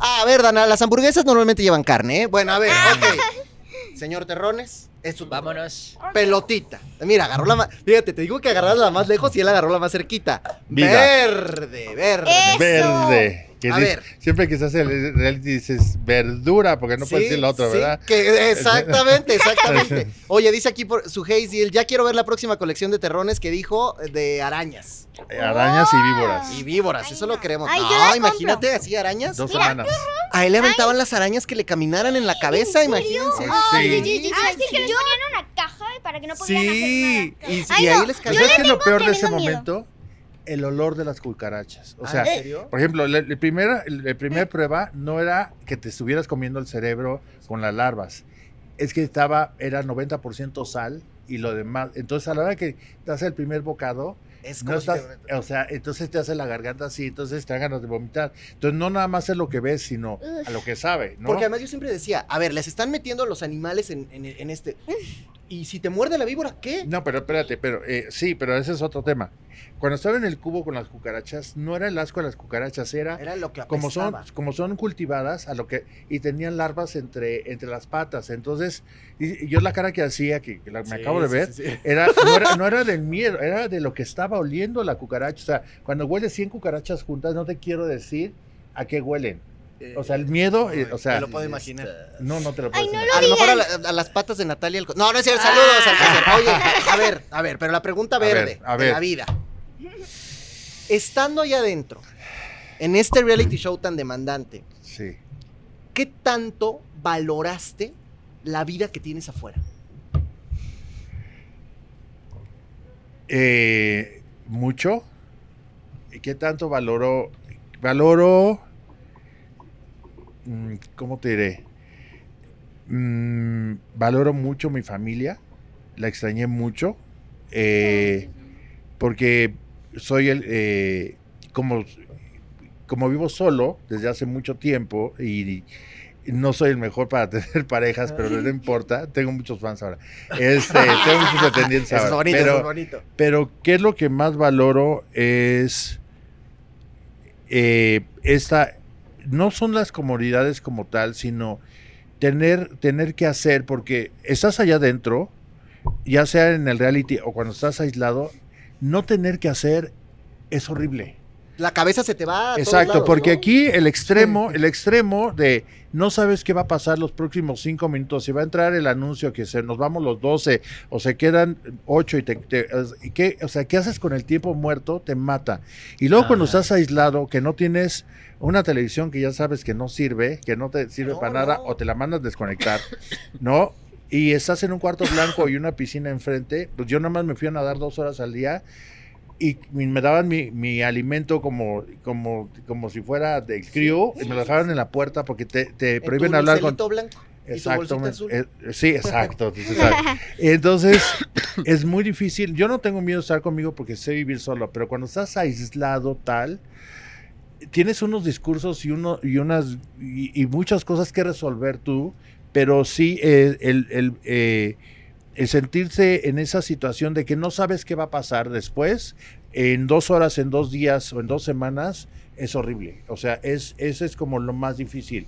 Ah, a ver, Dana, las hamburguesas normalmente llevan carne, ¿eh? Bueno, a ver, ok. Señor Terrones, es su Vámonos. pelotita. Mira, agarró la más. Fíjate, te digo que agarras la más lejos y él agarró la más cerquita. Verde, verde. Eso. Verde. Que A dice- ver. Siempre que se hace el reality dices verdura, porque no puedes Sí, decir lo otro, sí, ¿verdad? que- exactamente, exactamente. Oye, dice aquí por su Hazel, ya quiero ver la próxima colección de terrones que dijo de arañas Eh, Arañas y víboras. y víboras. Ay, Eso lo queremos. Ay, no, imagínate así arañas. Dos Mira, semanas. A él le aventaban las arañas que le caminaran en la cabeza, imagínense. Sí. Ay, ay, ay, Ah, sí, que les yo- ponían una caja para que no pudieran Sí, hacer nada. y, y Ay, ahí no, les ¿Pero caía. ¿Sabes qué es lo peor de ese momento? El olor de las cucarachas. O Ah, sea, ¿en serio? por ejemplo, la, la primera, la primera prueba no era que te estuvieras comiendo el cerebro con las larvas. Es que estaba, era 90% sal y lo demás. Entonces, a la hora que te hace el primer bocado, Es no estás, te- o sea, entonces te hace la garganta así, entonces te dan ganas de vomitar. Entonces, no nada más es lo que ves, sino a lo que sabe, ¿no? Porque además yo siempre decía, a ver, les están metiendo los animales en, en- en este. Y si te muerde la víbora, ¿qué? No, pero espérate, pero eh, sí, pero ese es otro tema. Cuando estaba en el cubo con las cucarachas, no era el asco de las cucarachas, era Era lo que como son, como son cultivadas a lo que y tenían larvas entre, entre las patas. Entonces, y, y yo la cara que hacía, que, que la- me Sí, acabo de sí, ver, sí, sí. Era, no, era, no era del miedo, era de lo que estaba oliendo la cucaracha. O sea, cuando huele 100 cucarachas juntas, no te quiero decir a qué huelen. O sea, el miedo, eh, o sea, Me lo puedo imaginar. no, no te lo puedo Ay, no imaginar. A lo mejor a, la- a las patas de Natalia. No, no es cierto. Saludos al placer. Oye, a ver, a ver, pero la pregunta A ver, verde a de ver. la vida. Estando allá adentro, en este reality show tan demandante, Sí. ¿qué tanto valoraste la vida que tienes afuera? Eh, mucho. ¿Y qué tanto valoro? Valoro. Mm, ¿Cómo te diré? Mm, valoro mucho mi familia. La extrañé mucho. eh, porque soy el. eh, como, como vivo solo desde hace mucho tiempo y. no soy el mejor para tener parejas, pero no importa. Tengo muchos fans ahora. Este, tengo muchos pretendientes Eso es ahora. bonito, pero, es bonito. pero ¿qué es lo que más valoro? Es eh, esta, no son las comodidades como tal, sino tener, tener que hacer, porque estás allá adentro, ya sea en el reality o cuando estás aislado, no tener que hacer es horrible. La cabeza se te va. a todos Exacto, lados, porque ¿no? aquí el extremo, el extremo de no sabes qué va a pasar los próximos cinco minutos, si va a entrar el anuncio que se nos vamos los 12 o se quedan ocho y te, te- y qué, o sea, ¿qué haces con el tiempo muerto? Te mata. Y luego cuando Ajá. estás aislado, que no tienes una televisión que ya sabes que no sirve, que no te sirve No, para nada, no. o te la mandas desconectar, ¿no? Y estás en un cuarto blanco y una piscina enfrente, pues yo nada más me fui a nadar dos horas al día y me daban mi, mi alimento como, como, como si fuera del crew y me lo dejaban en la puerta porque te, te En prohíben hablar con... blanco Exactamente. eh, sí, exacto. Entonces, es muy difícil. Yo no tengo miedo de estar conmigo porque sé vivir solo, pero cuando estás aislado tal, tienes unos discursos y, uno, y, unas, y, muchas cosas que resolver tú, pero sí eh, el, el, eh, el sentirse en esa situación de que no sabes qué va a pasar después, en dos horas, en dos días o en dos semanas, es horrible. O sea, es, eso es como lo más difícil,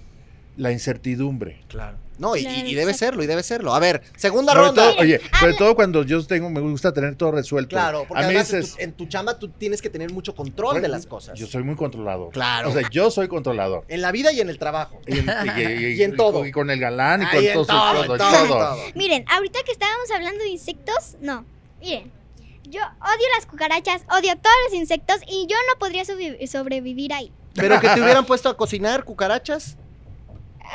la incertidumbre. Claro. No, y, debe serlo, y debe serlo. A ver, segunda Sobre ronda. todo, oye, sobre todo cuando yo tengo, me gusta tener todo resuelto. Claro, porque a mí además en tu, en tu chamba tú tienes que tener mucho control de las cosas. yo soy muy controlador. Claro. O sea, yo soy controlador. en la vida y en el trabajo. Y en, y- y- Y en todo. Y con el galán y con en todo, todo, todo, todo, todo. todo. Miren, ahorita que estábamos hablando de insectos, no. Miren, yo odio las cucarachas, odio todos los insectos y yo no podría sobrevi- sobrevivir ahí. Pero que te hubieran puesto a cocinar cucarachas.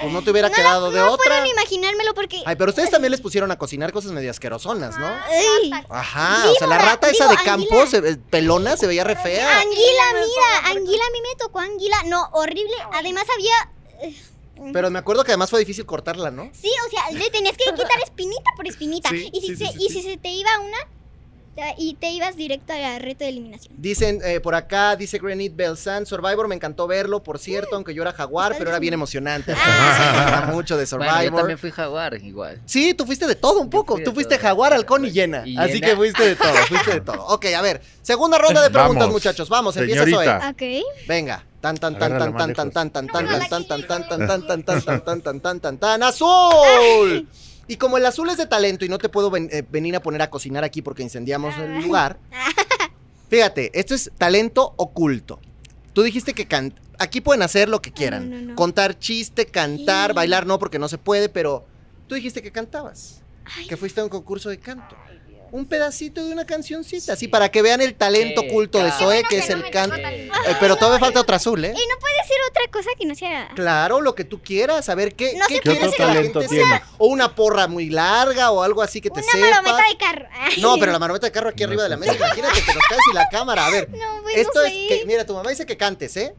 Pues no te hubiera No, quedado de no otra. puedo ni imaginármelo porque... Ay, pero ustedes también les pusieron a cocinar cosas medio asquerosonas, ¿no? Ay. Ajá, Sí, o sea, la rata esa de campo, se ve- pelona, se veía re fea. Anguila, mira, anguila, a mí me tocó anguila. No, horrible. Además había... Pero me acuerdo que además fue difícil cortarla, ¿no? Sí, o sea, le tenías que quitar espinita por espinita. Sí, y si, sí, se, sí, y sí. si se te iba una, y te ibas directo al reto de eliminación. Dicen eh, por acá, dice Granite Belsan, Survivor me encantó verlo, por cierto, aunque yo era jaguar, pero era bien emocionante. Ah. Mucho de Bueno, yo Survivor. también fui jaguar igual. Sí, tú fuiste de todo un poco. Tú fuiste todo. jaguar, halcón y llena. Y Así llena. que fuiste de todo, fuiste de todo. Ok, a ver. Segunda ronda de preguntas, Vamos, muchachos. Vamos, empieza. Zoe. Ok. Venga. Tan tan tan tan tan tan tan tan tan tan tan que- tan tan tan tan tan tan tan tan tan tan tan azul. Y como el azul es de talento y no te puedo ven- eh, venir a poner a cocinar aquí porque incendiamos el lugar. Fíjate, esto es talento oculto. Tú dijiste que can- aquí pueden hacer lo que quieran. no, no. Contar chiste, cantar, Sí. bailar no porque no se puede, pero tú dijiste que cantabas. Que fuiste a un concurso de canto. Un pedacito de una cancioncita, así para que vean el talento Qué oculto de Zoe, Bueno que que es no el canto. Eh, pero todavía falta otro azul, ¿eh? Y no puede ser otra cosa que no sea... Claro, lo que tú quieras, a ver qué, No qué sé ¿Qué quieres otro que la gente sepa. O una porra muy larga o algo así que te Una sepas. marometa de carro. Ay. No, pero la marometa de carro aquí arriba de la mesa, imagínate que nos caes y la cámara. A ver, No, pues esto no es que, mira, tu mamá dice que cantes, ¿eh?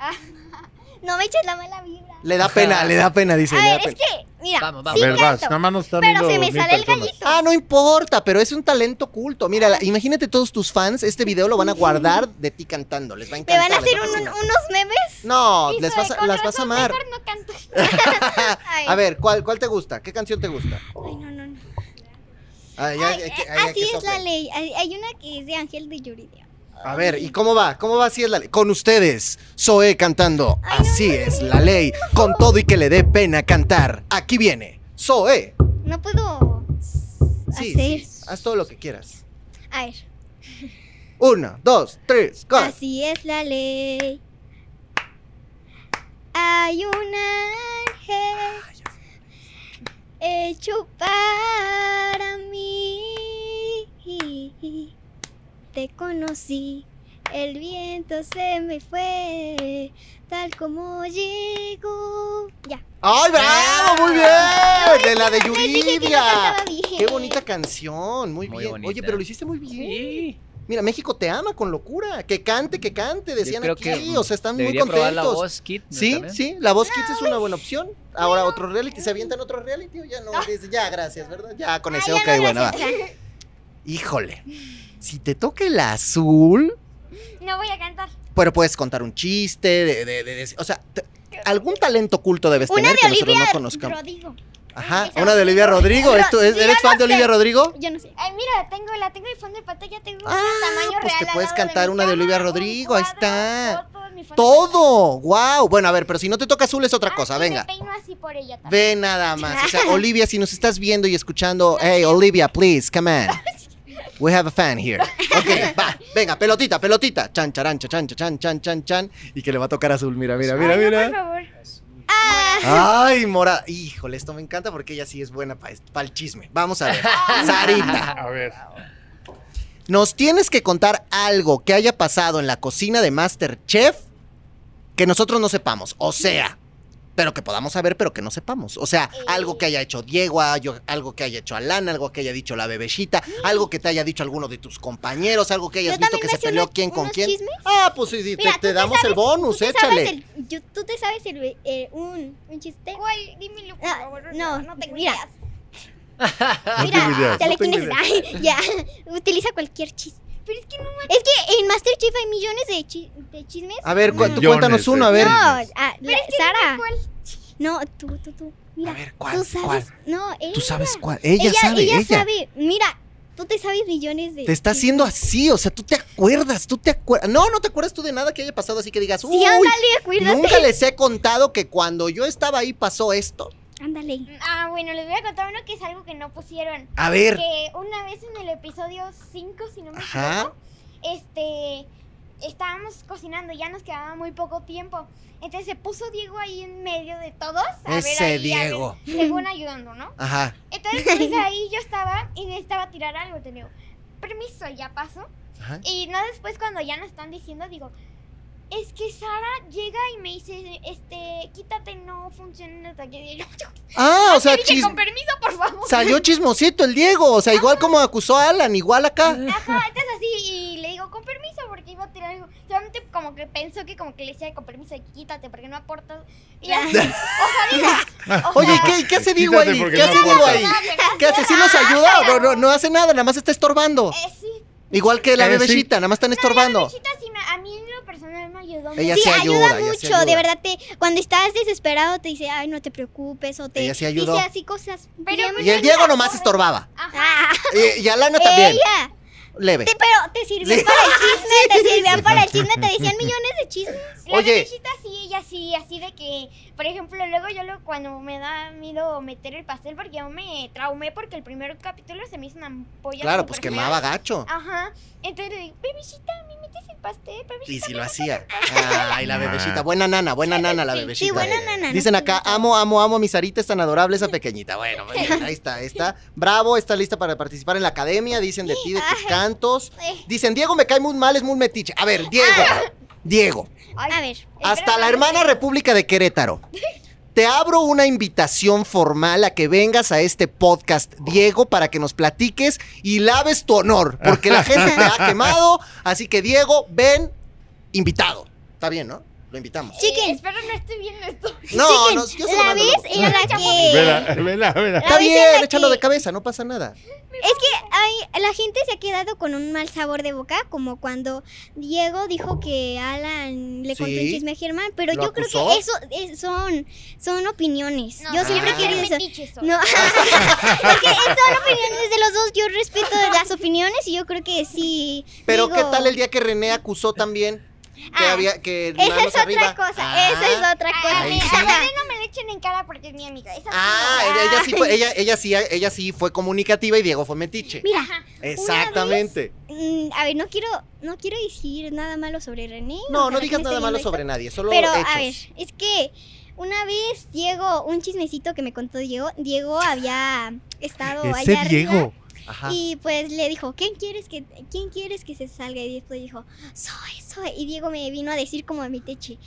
No me eches la mala vibra. Le da pena, le da pena, dice. A le da ver, es pena. que, mira, Vamos, vamos. sí ver, vas. canto, Nada más nos están pero se me sale el personas. gallito. Ah, no importa, pero es un talento oculto. Mira, la- imagínate todos tus fans, este video lo van a guardar de ti cantando. Les va a ¿Me encantar. van a les hacer va un- fascinar. unos memes? No, les vas a, las vas a amar. mejor no canto. Ay. A ver, ¿cuál, ¿cuál te gusta? ¿Qué canción te gusta? Ay, no, no, no. Ay, que- eh, que así es la ley. Hay, hay una que es de Ángel de Yuridia. A ver, ¿y cómo va? ¿Cómo va así es la ley? Con ustedes, Zoe cantando. Así es la ley. Con todo y que le dé pena cantar. Aquí viene, Zoe. No puedo Sí, hacer. sí, haz todo lo que quieras. A ver. Una, dos, tres, cuatro. Así es la ley. Hay un ángel hecho para mí. Te conocí, el viento se me fue, tal como llegó. Ya. ¡Ay, bravo! ¡Muy bien! De la de Yuridia. ¡Qué bonita canción! Muy, Muy bien. bonita. Oye, pero lo hiciste muy bien. Sí. Mira, México te ama con locura. Que cante, que cante, decían aquí. que o sea, están muy probar la contentos. voz Kit, ¿no? Sí, también. sí, la voz Kids es una buena opción. Ahora otro reality, ¿se avientan otro reality o ya no? Ya, gracias, ¿verdad? Ya, con ese, Ah, ok, ya no, bueno, va. Híjole, si te toca el azul, No voy a cantar. pero puedes contar un chiste, de, de- de- de- o sea, te- algún talento oculto debes Una tener de que nosotros no conozcamos. Rodrigo. Ajá, Esa. una de Olivia Rodrigo. Ro- ¿Esto es- ¿Eres no fan de. Olivia Rodrigo? Yo no sé. Ay, mira, tengo, la tengo de fondo de pantalla, tengo Ah, un tamaño pues real. te al puedes de cantar una de Olivia Rodrigo, ahí está. todo wow. Bueno, a ver, pero si no te toca azul es otra cosa, Ah, sí, venga. Me peino así por ella también. Ve nada más. O sea, Olivia, si nos estás viendo y escuchando, hey, Olivia, please, come on. We have a fan here. Ok, va, venga, pelotita, pelotita. Chan, charan, chan, chan, chan, chan, chan. Y que le va a tocar azul, mira, mira, mira, Ay, no, por mira. favor. Ah, Ay, morada. Híjole, esto me encanta porque ella sí es buena para el chisme. Vamos a ver. Sarita, A ver. nos tienes que contar algo que haya pasado en la cocina de Masterchef que nosotros no sepamos. O sea, pero que podamos saber, pero que no sepamos. O sea, algo que haya hecho Diego, algo que haya hecho Alana, algo que haya dicho la bebecita, algo que te haya dicho alguno de tus compañeros, algo que hayas Yo visto que se peleó unos- quién con unos quién. chismes. Ah, pues sí, Mira, te, te te damos el bonus, ¿tú te sabes échale. el- yo- ¿Tú te sabes el, eh, un, un chiste? ¿Cuál? Dímelo, por Ah, favor. no, no tengo mira. ideas. No Mira, tengo ideas. te No le tengo tienes- ay, ya, utiliza cualquier chiste. Pero es que no Es que en Masterchef hay millones de, chi- de chismes. A ver, cu- tú Millones cuéntanos uno, a de ver. No, ah, la- Pero es que Sara. ¿Cuál? No, tú, tú, tú. Mira, A ver, ¿cuál? tú sabes. ¿Cuál? No, ella. Tú sabes cuál. Ella, sabe, ella ella. sabe. Mira, tú te sabes millones de. Te está haciendo así, o sea, tú te acuerdas, tú te acuerdas. No, no te acuerdas tú de nada que haya pasado así que digas, uy, Sí, ándale, nunca les he contado que cuando yo estaba ahí pasó esto. Ándale. Ah, bueno, les voy a contar uno que es algo que no pusieron. A ver, Que una vez en el episodio 5, si no me Ajá. equivoco, este, estábamos cocinando, ya nos quedaba muy poco tiempo. Entonces se puso Diego ahí en medio de todos. A ver, Ese a ver, Diego. según ayudando, ¿no? ajá. Entonces pues ahí yo estaba y necesitaba tirar algo. Te digo, permiso, ya paso. ajá. Y no después cuando ya nos están diciendo, digo, es que Sara llega y me dice, este, quítate, no funciona el ataque. Y yo, Ah, o sea, dije, chis- con permiso, por favor. salió chismosito el Diego. O sea, igual como acusó a Alan, igual acá. Ajá, entonces así, y le digo, con permiso, porque iba a tirar algo. Solamente como que pensó que como que le decía, con permiso, quítate, porque no aportas. Y así, o sea, digo, o Oye, sea, ¿y qué, qué hace Diego ahí? ¿Qué hace Diego ahí? ¿Qué hace? ¿Sí nos ayuda? No, no, no hace nada, nada más está estorbando. Eh, sí. Igual que la Eh, sí. bebecita, nada más están estorbando. Bechita sí me- a mí en lo personal me ayudó Ella mucho. Sí, sí ayuda, ayuda, ella sí mucho, ayuda. de verdad te cuando estás desesperado te dice, "Ay, no te preocupes" o te Ella sí ayudó. dice así cosas. Pero bien Y el Diego nomás estorbaba. Ajá. Ah, Y, y Alana también. ella. Leve. Te- pero te sirvió Sí. para el chisme, te sirvió para el chisme, te decían millones de chismes. La Oye. sí, ella sí, así de que, por ejemplo, luego yo lo, cuando me da miedo meter el pastel, porque yo me traumé porque el primer capítulo se me hizo una ampolla. Claro, pues quemaba gacho. Ajá. Entonces le digo, bebecita, ¿me metes el pastel? Bebecita, Y si lo ¿me metes hacía. el pastel?" Ay, la bebecita. Buena nana, buena nana la bebecita. Sí, buena nana. Dicen acá, amo, amo, amo a mi Sarita, es tan adorable esa pequeñita. Bueno, muy bien, ahí está, ahí está. Bravo, está lista para participar en la academia. Dicen de ti, de tus cantos. Eh, Dicen, Diego me cae muy mal, es muy metiche. A ver, Diego, Diego, Ay, A ver, hasta la hermana República de Querétaro. Te abro una invitación formal a que vengas a este podcast, Diego, para que nos platiques y laves tu honor, porque la gente te ha quemado. Así que, Diego, ven invitado. Está bien, ¿no? Lo invitamos. eh, Chicken. espero no esté viendo esto. No, no, yo se lo la mando vez la que Vela, vela, vela. Está bien, échalo que- de cabeza, no pasa nada. Es que hay, la gente se ha quedado con un mal sabor de boca, como cuando Diego dijo que Alan le contó un chisme a Germán, pero ¿Lo yo creo que eso es- son, son opiniones. No, yo siempre Ah. quiero soy. No, porque son opiniones de los dos, yo respeto las opiniones y yo creo que sí. Pero digo- ¿qué tal el día que René acusó también que Ah, había que Esa es otra arriba? cosa, Ah. esa es otra cosa. René no me le echen en cara porque es mi amiga. Esa Ah, ella, ella sí fue, ella, ella sí, ella sí fue comunicativa y Diego fue metiche. Mira, Exactamente. mm, a ver, no quiero, no quiero decir nada malo sobre René. No, no digas nada malo esto. sobre nadie, solo Pero, hechos. a ver, es que una vez Diego, un chismecito que me contó Diego, Diego había estado allá arriba Ajá. y pues le dijo, ¿quién quieres que, quién quieres que se salga? Y después dijo, soy, soy. Y Diego me vino a decir como a mi teche,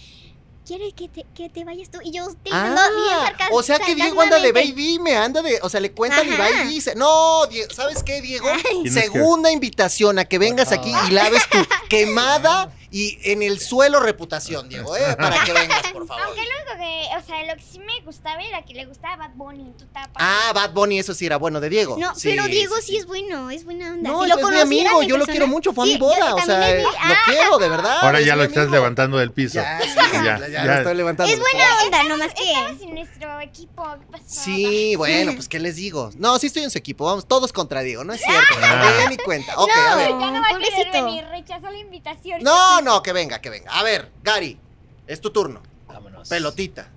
¿quieres que te, que te vayas tú? Y yo bien Ah, sarcas- o sea que Diego anda de baby, me anda de, o sea, le cuentan y Ajá. va y dice, no, Die- ¿sabes qué, Diego? Que- Segunda invitación a que vengas aquí y laves tu quemada y en el suelo reputación, Diego, ¿eh? Para que vengas, por favor. Aunque lo único que, o sea, lo que sí me gustaba era que le gustaba Bad Bunny. Tú estabas Ah, Bad Bunny, eso sí era bueno de Diego. No, Sí, pero Diego sí, sí. es bueno, es buena onda. No, si es lo mi conocieran amigo, en yo lo quiero mucho, fue a mi boda, o sea, lo Ah, quiero, de verdad. Ahora es ya mi lo estás levantando del piso. Ya, sí, Ya, ya, ya ya. lo estoy levantando. Es buena onda, nomás que... Estabas en nuestro equipo. ¿Qué pasó? Sí, bueno, pues ¿qué les digo? No, sí estoy en su equipo, vamos todos contra Diego, no es cierto. Ah. No, ni cuenta. Ok, a ver. Ya no va a querer Pobrecito. venir, rechazó la invitación. No, no, que venga, que venga. A ver, Gary, es tu turno. Vámonos. Pelotita.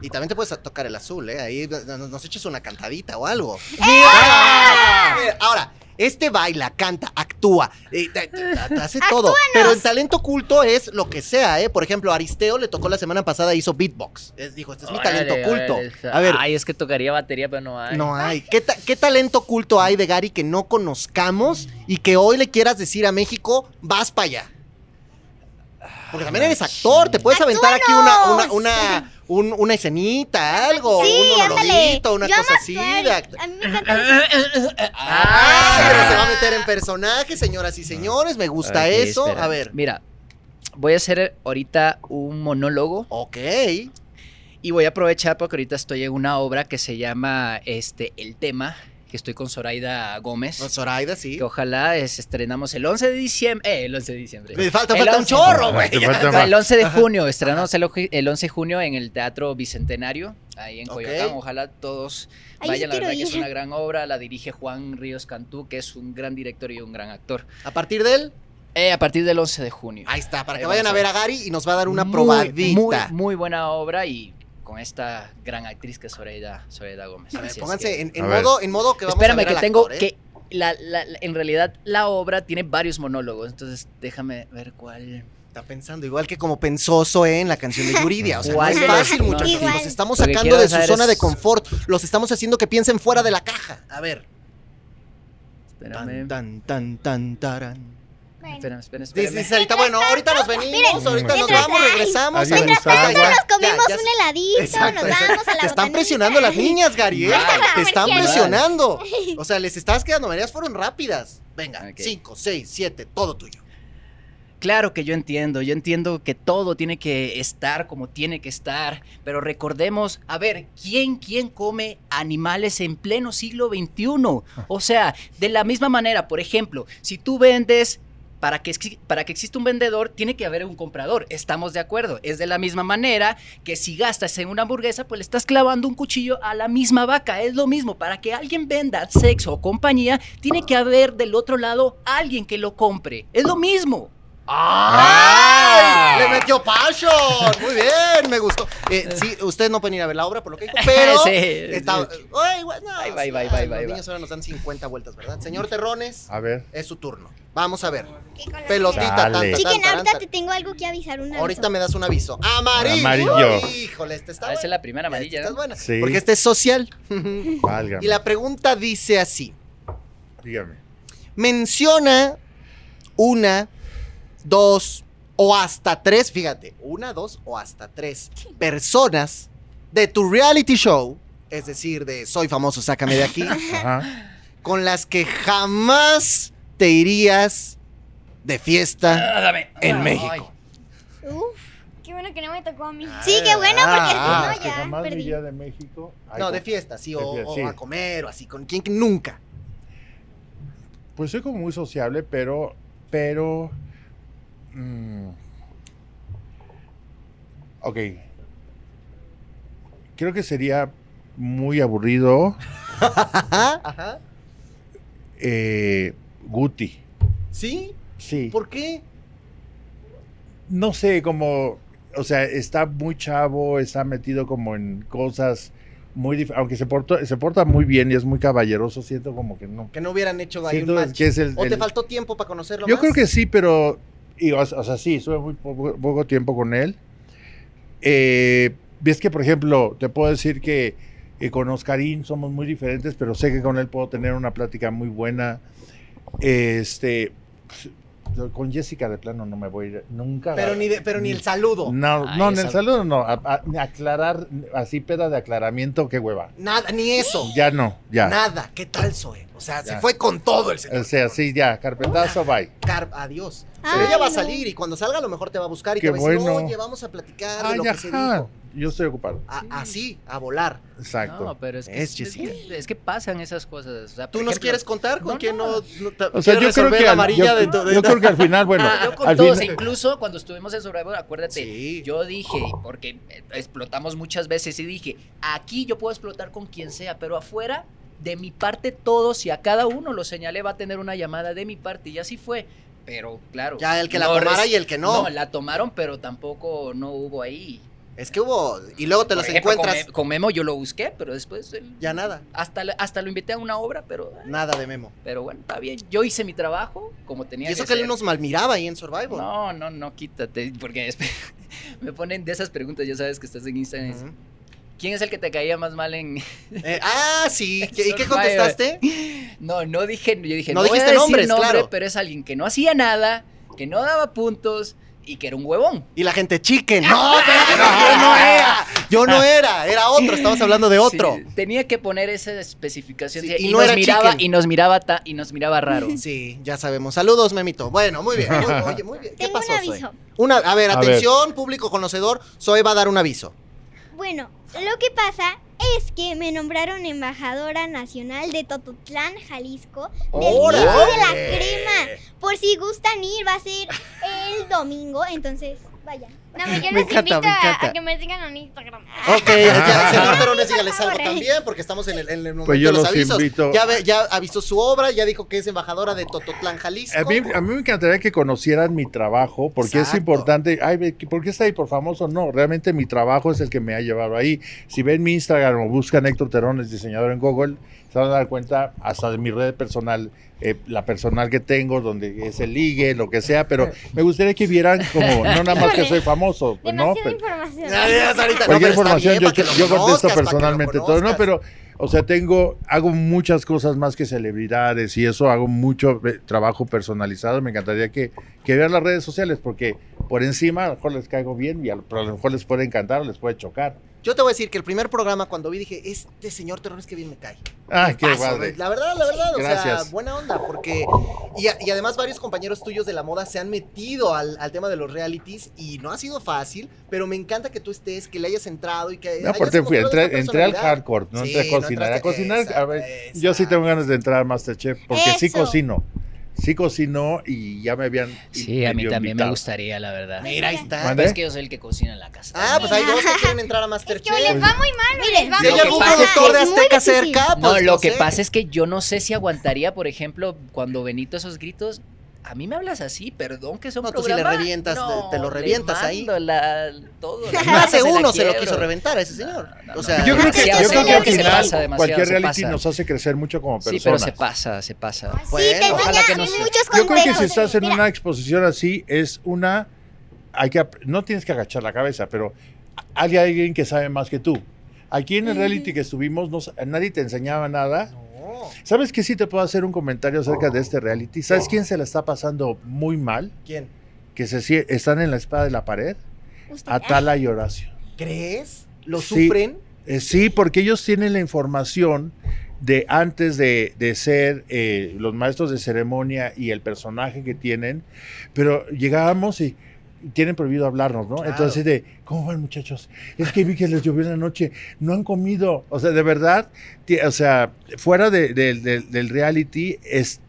Y también te puedes tocar el azul, ¿eh? Ahí nos, nos echas una cantadita o algo. ¡Eh! ¡Ah! Ahora, este baila, canta, actúa, eh, te- te- te hace todo. Pero el talento oculto es lo que sea, ¿eh? Por ejemplo, Aristeo le tocó la semana pasada, hizo beatbox. Es, dijo, este es mi talento Órale, oculto. órale, A ver, Ay, es que tocaría batería, pero no hay. no hay. ¿Qué, ta- qué talento oculto hay de Gary que no conozcamos y que hoy le quieras decir a México, vas para allá? Porque también eres actor, te puedes aventar aquí una, una, una, un- una escenita, algo, Sí, un ándale. monologuito, una Yo cosa así. actuar, de act- A mí me encanta. Ah, pero se va a meter en personaje, señoras y señores, me gusta Ok, eso. espera. A ver. Mira, voy a hacer ahorita un monólogo Ok. y voy a aprovechar porque ahorita estoy en una obra que se llama este El Tema, que estoy con Zoraida Gómez. Con Zoraida, sí. Que ojalá es- estrenamos el 11 de diciembre. Eh, el 11 de diciembre. Me falta, falta un 11. chorro, güey. El 11 de junio, estrenamos el, el 11 de junio en el Teatro Bicentenario, ahí en Ok. Coyoacán. Ojalá todos sí vayan, la verdad que es una gran obra, la dirige Juan Ríos Cantú, que es un gran director y un gran actor. A partir de él, Eh, a partir del 11 de junio. ahí está, para Ahí que vayan a ver a Gary y nos va a dar una Muy, probadita. Muy, muy buena obra y con esta gran actriz que es Zoraida, Zoraida Gómez. A ver, es pónganse que- en, en A ver. modo, en modo que vamos Espérame, a ver que al tengo actor, ¿eh? que... La, la- la- en realidad, la obra tiene varios monólogos, entonces déjame ver cuál... Está pensando igual que como pensó Zoe en la canción de Yuridia. O sea, no ¿Cuál es fácil, no, muchachos. Igual. Los estamos sacando de su zona es- de confort. Los estamos haciendo que piensen fuera de la caja. A ver. Espérame. Tan, tan, tan, tan, taran. Bueno. Espérame, espérame, Dice, espérame. dice Sarita, bueno, ahorita nos venimos, Miren, ahorita nos mientras- vamos, regresamos. Adiós, ya, ya, Nos ya, ya un heladito, Exacto, nos exacto. vamos a la Te están botanita. presionando las niñas, Gary, ¿eh? Te están Mal. presionando. O sea, les estabas quedando, maneras fueron rápidas. Venga, Ok. 5, 6, 7, todo tuyo. Claro que yo entiendo, yo entiendo que todo tiene que estar como tiene que estar, pero recordemos, a ver, ¿quién, quién come animales en pleno siglo XXI? O sea, de la misma manera, por ejemplo, si tú vendes... Para que, para que exista un vendedor, tiene que haber un comprador. Estamos de acuerdo. Es de la misma manera que si gastas en una hamburguesa, pues le estás clavando un cuchillo a la misma vaca. Es lo mismo. Para que alguien venda sexo o compañía, tiene que haber del otro lado alguien que lo compre. Es lo mismo. ¡Ay! Le metió passion. Muy bien, me gustó. Eh, sí, ustedes no pueden ir a ver la obra por lo que dijo, pero Sí, está. sí. Ay, güey, no, Ahí va, ahí va, sí, ahí va, ay, ahí va, Los niños ahora nos dan 50 vueltas, ¿verdad? Señor Terrones, A ver. es su turno. Vamos a ver. ¿Qué color Pelotita, Dale. tanta, Chiquen, tanta, ahorita tanta. te tengo algo que avisar. Un Ahorita me das un aviso. Amarillo. Amarillo. Híjole, este está Ah, esa es bueno. la primera amarilla, Esta ¿no? es buena. Sí. Porque este es social. Válgame. y la pregunta dice así. Dígame. Menciona una, dos o hasta tres, fíjate, una, dos o hasta tres personas de tu reality show, es decir, de Soy famoso, sácame de aquí, Ajá. con las que jamás te irías de fiesta Ah, dame. en. México. Uf, Qué bueno que no me tocó a mí. sí, qué bueno, porque Ah, si que no, ya jamás me perdí. iría de México. No, de fiesta, sí, o, de fiesta, o sí. a comer o así, con quien nunca. Pues soy como muy sociable, pero. Pero. Mm, ok. Creo que sería muy aburrido. Ajá, eh, Guti. ¿Sí? Sí. ¿Por qué? no sé, como, o sea, está muy chavo, está metido como en cosas muy dif- aunque se porta, se porta muy bien y es muy caballeroso, siento como que no. Que no hubieran hecho ahí Siento un match. que es el- ¿O te faltó tiempo para conocerlo Yo más? creo que sí, pero, y, o, sea, sí, estuve muy poco, tiempo con él. Eh, ves que, por ejemplo, te puedo decir que eh, con Oscarín somos muy diferentes, pero sé que con él puedo tener una plática muy buena. Este, con Jessica de plano no me voy a ir nunca. Pero ni, de- pero ni el saludo. No, Ay, no, en el saludo no. a- a- aclarar, así peda de aclaramiento, qué hueva. Nada, ni eso. Ya no, ya. Nada. ¿Qué tal, Zoe? O sea, se fue con todo el señor. O sea, sí, ya, carpetazo, bye. Car- adiós. Ay, Pero ella va a salir y cuando salga a lo mejor te va a buscar y Qué te va a decir, bueno. oye, vamos a platicar de Ay, lo que se dijo. Yo estoy ocupado. A- así, a volar. Exacto. No, pero es que, Es que, es que pasan esas cosas. o sea, ¿Tú nos quieres contar con No, quién no, no. te- O sea, yo creo que la al, amarilla yo, de tu- de- yo creo que al final, bueno, Ah, yo con al todos, final- incluso cuando estuvimos en Survivor, acuérdate, Sí. yo dije, porque explotamos muchas veces y dije, aquí yo puedo explotar con quien sea, pero afuera, de mi parte, todos y a cada uno lo señalé va a tener una llamada de mi parte y así fue. Pero claro. Ya el que la tomara y el que no. No, la tomaron, pero tampoco no hubo ahí. Es que hubo. Y luego te Por los ejemplo, encuentras. Con, Me- con Memo yo lo busqué, pero después él- Ya nada. hasta, hasta lo invité a una obra, pero, Nada de memo. pero bueno, está bien. Yo hice mi trabajo como tenía Y eso que que él nos malmiraba ahí en Survivor. No, no, no, quítate, porque me ponen de esas preguntas, ya sabes que estás en Instagram. ¿Quién es el que te caía más mal en...? Eh, ah, sí. ¿Qué- ¿Y qué contestaste? No, no dije, yo dije, No no, voy a dijiste decir nombres, nombre, claro. pero es alguien que no hacía nada, que no daba puntos y que era un huevón. Y la gente, chicken. No, pero yo no era. Yo no era. Era otro. Estamos hablando de otro. Sí, tenía que poner esa especificación Sí, y, y no nos era miraba chicken. y nos miraba ta- y nos miraba raro. Sí, ya sabemos. Saludos, Memito. Bueno, muy bien. Muy- oye, muy bien. ¿Qué Tengo pasó, un Zoe? aviso. Una, a ver, A atención, público conocedor. Zoe va a dar un aviso. Bueno, lo que pasa es que me nombraron embajadora nacional de Tototlán, Jalisco, del de la crema. Por si gustan ir, va a ser el domingo, entonces vayan. No, yo Me los encanta, invito me a- que me sigan en Instagram. Ok, ya, señor Terones, dígales algo también, porque estamos en el, en el momento Pues yo de los los avisos. invito. Ya, ve- ya avisó su obra, ya dijo que es embajadora de Tototlán, Jalisco. A mí, a mí me encantaría que conocieran mi trabajo, porque Exacto. es importante. Ay, ve, ¿por qué está ahí por famoso? No, realmente mi trabajo es el que me ha llevado ahí. Si ven mi Instagram o buscan Héctor Terón, es diseñador en Google, se van a dar cuenta hasta de mi red personal, eh, la personal que tengo, donde es el ligue, lo que sea, pero me gustaría que vieran como, no nada más que soy famoso, pues, ¿no? Pero- información. No, pero cualquier información bien yo, yo contesto conozcas, personalmente todo, no, pero, o sea, tengo, hago muchas cosas más que celebridades y eso hago mucho eh, trabajo personalizado. Me encantaría que, que vean las redes sociales porque por encima a lo mejor les caigo bien y a lo, pero a lo mejor les puede encantar o les puede chocar. Yo te voy a decir que el primer programa cuando vi dije, este señor terrores que bien me cae. Ay, qué padre. La verdad, la verdad, o sea, Gracias. buena onda, porque... Y, a- y además varios compañeros tuyos de la moda se han metido al, al tema de los realities y no ha sido fácil, pero me encanta que tú estés, que le hayas entrado y que... No, hayas aparte fui, entré, entré al hardcore, no Sí, entré a no cocinar. a cocinar, a ver, yo sí tengo ganas de entrar a Masterchef porque sí cocino. Sí cocino y ya me habían Sí, a mí también me gustaría, la verdad. Mira, ahí está. ¿Mande? Es que yo soy el que cocina en la casa. Ah, pues hay dos que quieren entrar a Es Masterchef. que o les va muy mal va Si hay que algún es productor de es Azteca cerca, No, pues lo que sé. pasa es que yo no sé si aguantaría, por ejemplo, cuando Benito esos gritos. A mí me hablas así, perdón que son No, tú sí le programa. revientas, No, te lo le revientas ahí. la- todo, la Más de casa la uno se lo quiso reventar a ese señor. No, no, o no, sea, no. Yo creo que, yo creo que al se final pasa, cualquier reality pasa. nos hace crecer mucho como Sí, personas. pero se pasa, se pasa. Sí, Bueno, te ojalá que no Yo creo que si estás en Mira. una exposición así, es una. Hay que, ap- no tienes que agachar la cabeza, pero hay alguien que sabe más que tú. Aquí en el reality que estuvimos, no sa- nadie te enseñaba nada. No. ¿Sabes qué? Sí te puedo hacer un comentario acerca de este reality. ¿Sabes quién se la está pasando muy mal? ¿Quién? Que se están en la espada de la pared. Usted- Atala y Horacio. ¿Crees? ¿Lo Sí. sufren? Eh, sí, porque ellos tienen la información de antes de, de ser eh, los maestros de ceremonia y el personaje que tienen, pero llegábamos y tienen prohibido hablarnos, ¿no? Claro. Entonces, de, ¿cómo van muchachos? Es que vi que les llovió en la noche, no han comido, o sea, de verdad, o sea, fuera de- de- de- del reality, es,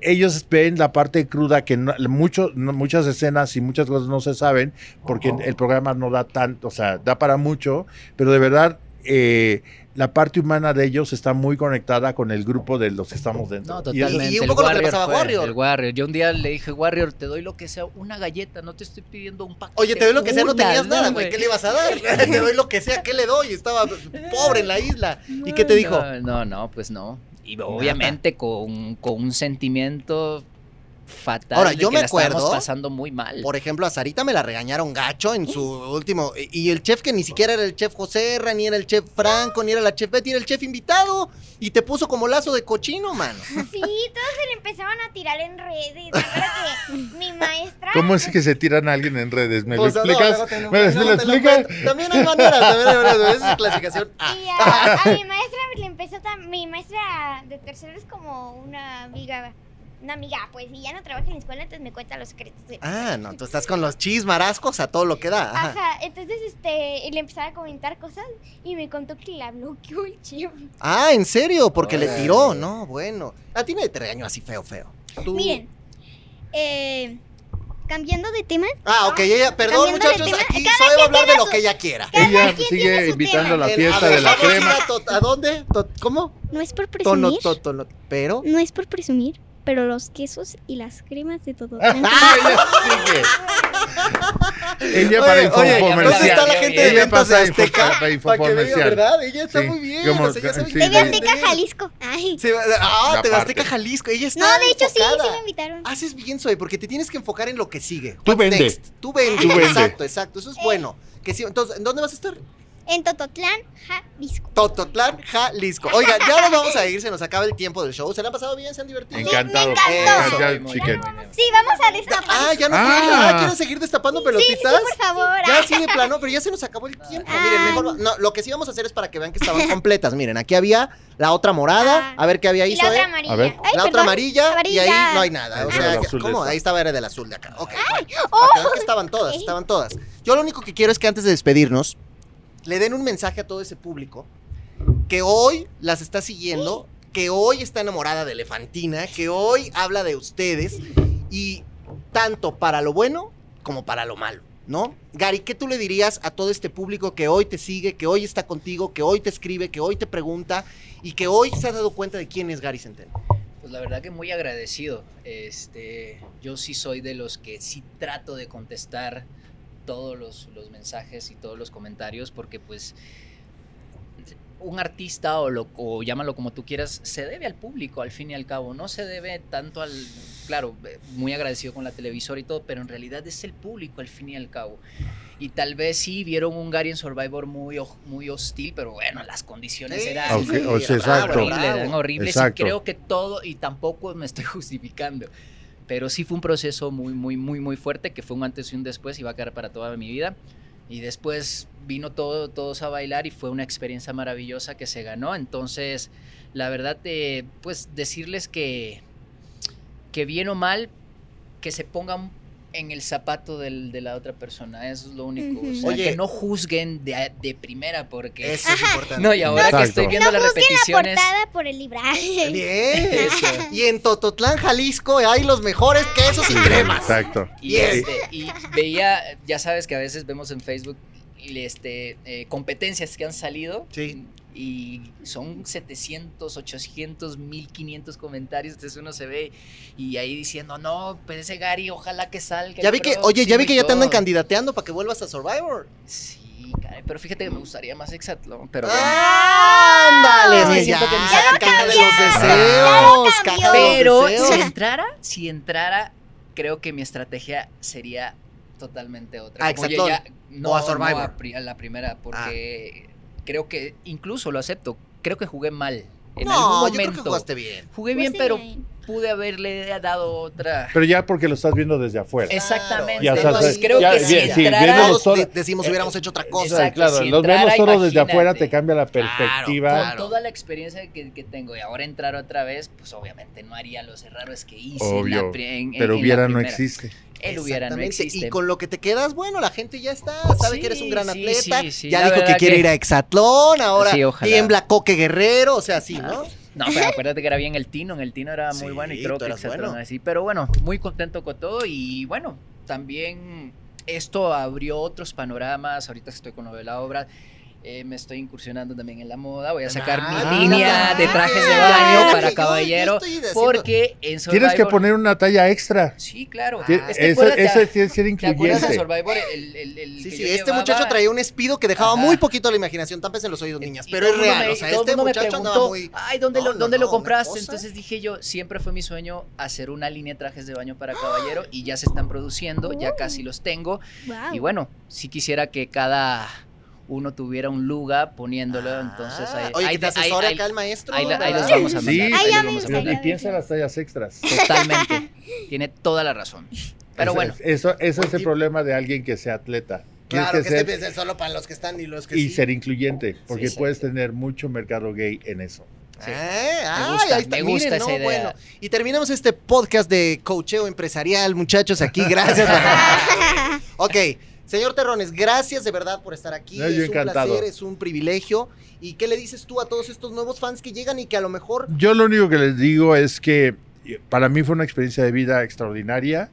ellos ven la parte cruda que no- mucho, no- muchas escenas y muchas cosas no se saben porque el programa no da tanto, o sea, da para mucho, pero de verdad eh, la parte humana de ellos está muy conectada con el grupo de los que estamos dentro. No, Y totalmente. y un el poco lo que le pasaba a Warrior. El Warrior. Yo un día le dije, Warrior, te doy lo que sea, una galleta, no te estoy pidiendo un paquete. Oye, te doy lo que sea, no tenías nada, güey. ¿Qué le ibas a dar? te doy lo que sea, ¿qué le doy? Estaba pobre en la isla. ¿Y qué te dijo? No, no, no, pues no. Y obviamente con, con un sentimiento fatal. Ahora, de yo que me la acuerdo, pasando muy mal. Por ejemplo, a Sarita me la regañaron gacho en su último. Y el chef que ni siquiera era el chef José Herra, ni era el chef Franco, ni era la chef Betty, era el chef invitado. Y te puso como lazo de cochino, mano. Sí, todos se le empezaban a tirar en redes. Que mi maestra. ¿Cómo es que se tiran a alguien en redes? ¿Me Pues, lo no, explicas? ¿Me, no, me lo explicas? También hay maneras, también hay maneras. Esa es clasificación A. Y a, a mi maestra le empezó mi maestra de tercero es como una amiga, una amiga, pues, y ya no trabaja en la escuela, entonces me cuenta los secretos. de- Ah, no, tú estás con los chismarascos a todo lo que da. Ajá. Ajá, entonces este, le empezaba a comentar cosas y me contó que la bloqueó el chef. Ah, ¿en serio? Porque le tiró, ¿no? Bueno. A ti nadie te regañó así feo, feo. Tú- Miren, eh, cambiando de tema, Ah, ok, ella, perdón muchachos, tema, aquí Zoe va a hablar de lo su- que ella quiera. Ella sigue invitando a la fiesta A ver, de la crema. a to- ¿A dónde? To- ¿Cómo? no es por Tono, presumir, to- tono- Pero. no es por presumir, pero los quesos y las cremas de todo. Ah, ella sigue. Ella para Oye, oye, infocomercial. ¿dónde está la gente de Ella ventas de Azteca? para Para. Ella está Sí, muy bien. como- o sea, ella sí, de-. Azteca Jalisco. Ay. Ah, aparte. Azteca Jalisco. Ella está No, de hecho sí, sí me invitaron. Haces bien, Zoe, porque te tienes que enfocar en lo que sigue. Tú What's vende. next? Tú vende. Tú vende. Exacto, exacto. Eso es bueno. Que sí, entonces, ¿en dónde vas a estar? En Tototlán, Jalisco. Tototlán, Jalisco. Oigan, ya nos vamos a ir, se nos acaba el tiempo del show. ¿Se la han pasado bien? ¿Se han divertido? Encantado. me encantó. Ya. Sí, vamos a destapar. Ah, ya no Ah. ah, ¿quieren seguir destapando Sí, sí, pelotitas. por favor. Ya sí de plano, pero ya se nos acabó el tiempo. Ah. Miren, mejor no, lo que sí vamos a hacer es para que vean que estaban completas. Miren, aquí había la otra morada, Ah. a ver qué había ahí, Y la otra Zoe. amarilla. A ver. Ay, la otra amarilla, y ahí no hay nada. O estaba sea, ¿cómo? Ahí estaba era del azul de acá. Ok, bueno, oh. que estaban todas, estaban todas. Yo lo único que quiero es que antes de despedirnos, le den un mensaje a todo ese público que hoy las está siguiendo, que hoy está enamorada de Elefantina, que hoy habla de ustedes y tanto para lo bueno como para lo malo, ¿no? Gary, ¿qué tú le dirías a todo este público que hoy te sigue, que hoy está contigo, que hoy te escribe, que hoy te pregunta y que hoy se ha dado cuenta de quién es Gary Centeno? Pues la verdad que muy agradecido. Este, yo sí soy de los que sí trato de contestar todos los, los mensajes y todos los comentarios porque pues un artista o, lo, o llámalo como tú quieras, se debe al público al fin y al cabo, no se debe tanto al, claro, muy agradecido con la televisora y todo, pero en realidad es el público al fin y al cabo. Y tal vez sí vieron un Gary en Survivor muy, muy hostil, pero bueno, las condiciones Sí, eran Ok, o sea, era bravo, exacto. horribles, eran y creo que todo, y tampoco me estoy justificando, pero sí fue un proceso muy, muy, muy, muy fuerte, que fue un antes y un después y va a quedar para toda mi vida. Y después vino todo, todos a bailar y fue una experiencia maravillosa que se ganó. Entonces, la verdad, eh, pues decirles que, que bien o mal, que se pongan en el zapato del- de la otra persona. Eso es lo único. O sea, Oye. que no juzguen de, de primera porque... Eso es importante. No, y ahora que estoy viendo las repeticiones... Portada por el libro. Bien. Eso. Y en Tototlán, Jalisco, hay los mejores quesos y cremas. Exacto. Y, este, y veía, ya sabes que a veces vemos en Facebook este, eh, competencias que han salido. Sí. Y son 700, 800, 1500 comentarios. Entonces uno se ve y ahí diciendo, no, pues ese Gary, ojalá que salga. Ya vi que, oye, ya vi que ya te andan todo". candidateando para que vuelvas a Survivor. Sí, caray, pero fíjate que me gustaría más Exatlón. Pero Ah, ¡Ándale! Sí, siento que caja de los deseos, Ya lo caja de los Pero si entrara, si entrara, creo que mi estrategia sería totalmente otra. ¿A yo Hexatlón? ya- no, ¿O a Survivor? a, a la primera, porque creo que, incluso lo acepto, creo que jugué mal. En no, algún yo creo que momento. jugaste bien. Jugué bien, Pues pero bien. pude haberle dado otra. Pero ya porque lo estás viendo desde afuera. Exactamente. Ya, Entonces creo ya, que si sí, entrara. Todos solo- de- decimos eh, hubiéramos hecho otra cosa. Exacto, claro, si los vemos solo desde afuera, te cambia la perspectiva. claro. Con toda la experiencia que, que tengo y ahora entrar otra vez, pues obviamente no haría los errores que hice. en la en- en- Pero en la hubiera no existe. El hubiera no existe. Y con lo que te quedas, bueno, la gente ya está, sabe Sí, que eres un gran atleta. sí, sí, ya dijo que quiere que- ir a Exatlón, ahora tiembla Coque Guerrero, o sea, sí, Ah, ¿no? No, pero acuérdate que era bien el Tino, en el Tino era muy bueno y creo que eras Exatlón bueno. así. Pero bueno, muy contento con todo y bueno, también esto abrió otros panoramas. Ahorita estoy con lo de la obra, eh, me estoy incursionando también en la moda. Voy a sacar Ah, mi línea de trajes de ah, baño para yo caballero. Porque en Survivor... Tienes que poner una talla extra. Sí, claro. Ah, Es que eso tiene que ser ¿Te acuerdas de incluyente. Survivor? El, el, el Sí, que sí, este llevaba? muchacho traía un espido que dejaba Ajá. muy poquito a la imaginación, tápese los oídos, niñas, pero es real, me- o sea, este me muchacho andaba preguntó, muy... Ay, ¿dónde, No, lo, no, ¿dónde no, lo compraste? Entonces dije yo, siempre fue mi sueño hacer una línea de trajes de baño para caballero y ya se están produciendo, ya casi los tengo. Y bueno, si quisiera que cada uno tuviera un luga poniéndolo, entonces Ah, ahí, Oye, ahí- que te ahí- acá el maestro. ahí los vamos a Sí. mandar. Ay, ahí los me vamos a Y mandar. ver. piensa en las tallas extras. Totalmente. Tiene toda la razón. Pero Eso- bueno, Eso, ese es el problema de alguien que sea atleta. Claro, que que, ser este solo para los que están y los que y sí. ser incluyente, porque sí. puedes tener mucho mercado gay en eso. Sí. Ah, ay, gusta, ahí está, me gusta miren, esa no, idea. bueno. Y terminamos este podcast de coacheo empresarial, muchachos, aquí. Gracias. ok, señor Terrones, gracias de verdad por estar aquí. No, yo es un encantado. placer, es un privilegio. ¿Y qué le dices tú a todos estos nuevos fans que llegan y que a lo mejor... Yo lo único que les digo es que eh, para mí fue una experiencia de vida extraordinaria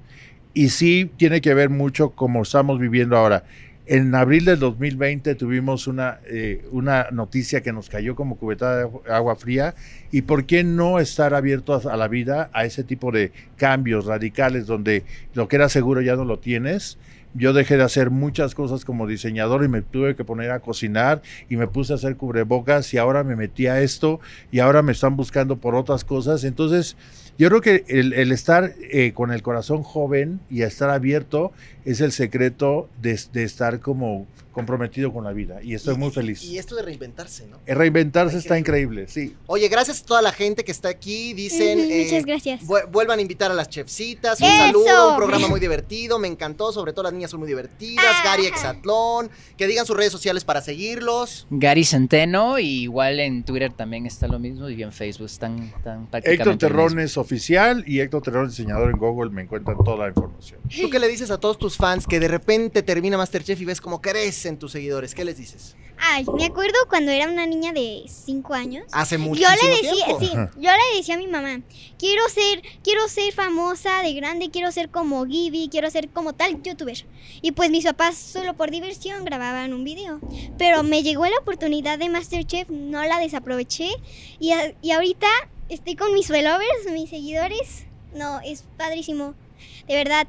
y sí tiene que ver mucho como estamos viviendo ahora. En abril del 2020 tuvimos una, eh, una noticia que nos cayó como cubetada de agu- agua fría y por qué no estar abiertos a la vida a ese tipo de cambios radicales donde lo que era seguro ya no lo tienes. Yo dejé de hacer muchas cosas como diseñador y me tuve que poner a cocinar y me puse a hacer cubrebocas y ahora me metí a esto y ahora me están buscando por otras cosas. Entonces, yo creo que el, el estar eh, con el corazón joven y estar abierto es el secreto de, de estar como comprometido con la vida. Y estoy y- muy feliz. Y, esto de reinventarse, ¿no? El reinventarse Hay que- está increíble, sí. Oye, gracias a toda la gente que está aquí. Dicen... Ujú, eh, Muchas gracias. vu- Vuelvan a invitar a las chefcitas. Un ¡Eso! saludo, un programa muy divertido. Me encantó, sobre todo las niñas son muy divertidas. Ah. Gary Exatlón. Que digan sus redes sociales para seguirlos. Gary Centeno, y igual en Twitter también está lo mismo, y en Facebook están, están Héctor prácticamente mismo. Terrones oficial y Héctor Terrones diseñador en Google me encuentran toda la información. ¿Tú qué le dices a todos tus fans que de repente termina Masterchef y ves cómo crecen tus seguidores? ¿Qué les dices? Ay, me acuerdo cuando era una niña de 5 años. Hace Yo muchísimo le decía, tiempo. sí, yo le decía a mi mamá, quiero ser, quiero ser famosa de grande, quiero ser como Gibby, quiero ser como tal youtuber. Y pues mis papás solo por diversión grababan un video. Pero me llegó la oportunidad de Masterchef, no la desaproveché. Y, a- y ahorita estoy con mis followers, mis seguidores. No, es padrísimo. De verdad.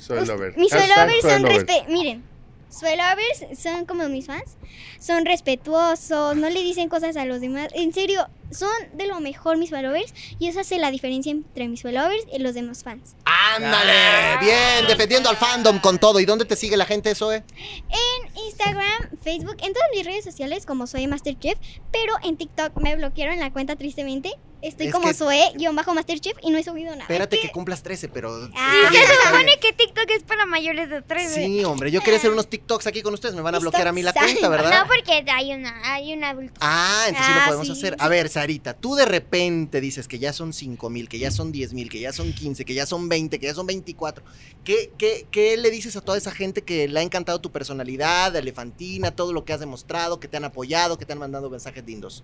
Soy Us- lover. Mis soy son lover. respe- Miren, followers son como mis fans. Son respetuosos, no le dicen cosas a los demás. En serio, son de lo mejor mis followers. Y eso hace la diferencia entre mis followers y los demás fans. ¡Ándale! Bien, defendiendo al fandom con todo. ¿Y dónde te sigue la gente, Zoe? En Instagram, Facebook, en todas mis redes sociales como soy Masterchef. Pero en TikTok me bloquearon la cuenta tristemente. Estoy Es como que- Zoe-Masterchef y no he subido nada. Espérate Es que cumplas 13, pero... Ah, bien, Se supone que TikTok es para mayores de 13. Sí, hombre, yo quería hacer unos TikToks aquí con ustedes. Me van a bloquear a mí la cuenta, ¿verdad? No, porque hay una, hay un adulto. Ah, entonces sí lo Ah, podemos sí, hacer. A ver, Sarita, tú de repente dices que ya son 5 mil, que ya son 10 mil, que ya son 15, que ya son 20, que ya son 24. ¿Qué, qué, ¿Qué le dices a toda esa gente que le ha encantado tu personalidad, elefantina, todo lo que has demostrado, que te han apoyado, que te han mandado mensajes lindos?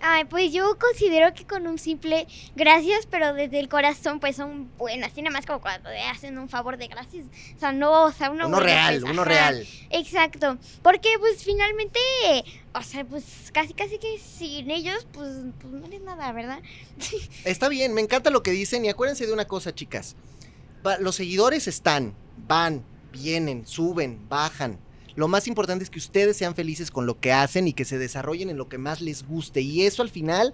Ay, pues yo considero que con un simple gracias, pero desde el corazón, pues son buenas. Tiene más como cuando te hacen un favor de gracias. O sea, no, o sea, uno. Real, pues, uno real. Exacto. Porque, pues finalmente, o sea, pues casi, casi que sin ellos, pues, pues no eres nada, ¿verdad? Está bien, me encanta lo que dicen y acuérdense de una cosa, chicas. Los seguidores están, van, vienen, suben, bajan. Lo más importante es que ustedes sean felices con lo que hacen y que se desarrollen en lo que más les guste. Y eso al final,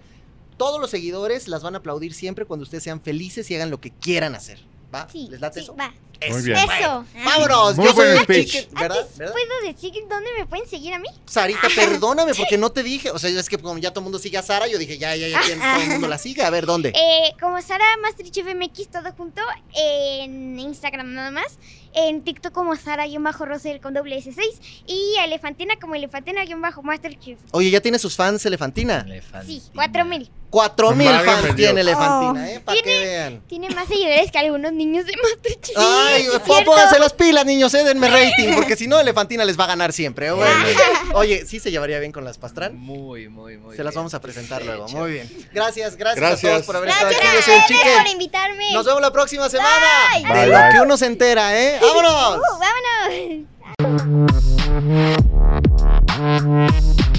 todos los seguidores las van a aplaudir siempre cuando ustedes sean felices y hagan lo que quieran hacer. ¿Va? Sí, ¿Les late sí, eso? va. Eso. Muy bien. Eso. Vámonos, Muy yo soy el speech. chicken, ¿verdad? ¿verdad? ¿Puedo decir dónde me pueden seguir a mí? Sarita, perdóname porque no te dije. O sea, es que como ya todo el mundo sigue a Sara, yo dije, ya, ya, ya, que todo el mundo la sigue. A ver, ¿dónde? Eh, como Sara Masterchef MX, todo junto. En Instagram nada más. En TikTok como Sara-Roser con doble S6. Y Elefantina como Elefantina-Masterchef. Oye, ¿ya tiene sus fans, Elefantina? Elefantina. Sí, 4000. Cuatro mil Válgame fans Dios. tiene Elefantina, Oh. ¿eh? Para que vean. Tiene más seguidores que algunos niños de Masterchef. Ay, Sí, pónganse las pilas, niños, eh, denme rating, porque si no, Elefantina les va a ganar siempre. ¿eh? Bueno. Oye, ¿sí se llevaría bien con las Pastrán? Muy, muy, muy Se las vamos a presentar luego. hecho. Muy bien. Gracias, gracias, a Gracias. todos por haber Gracias estado aquí. a Chicken. por invitarme. Nos vemos la próxima semana. Bye. De Bye, lo bye. que uno se entera, ¿eh? ¡Vámonos! Uh, ¡Vámonos!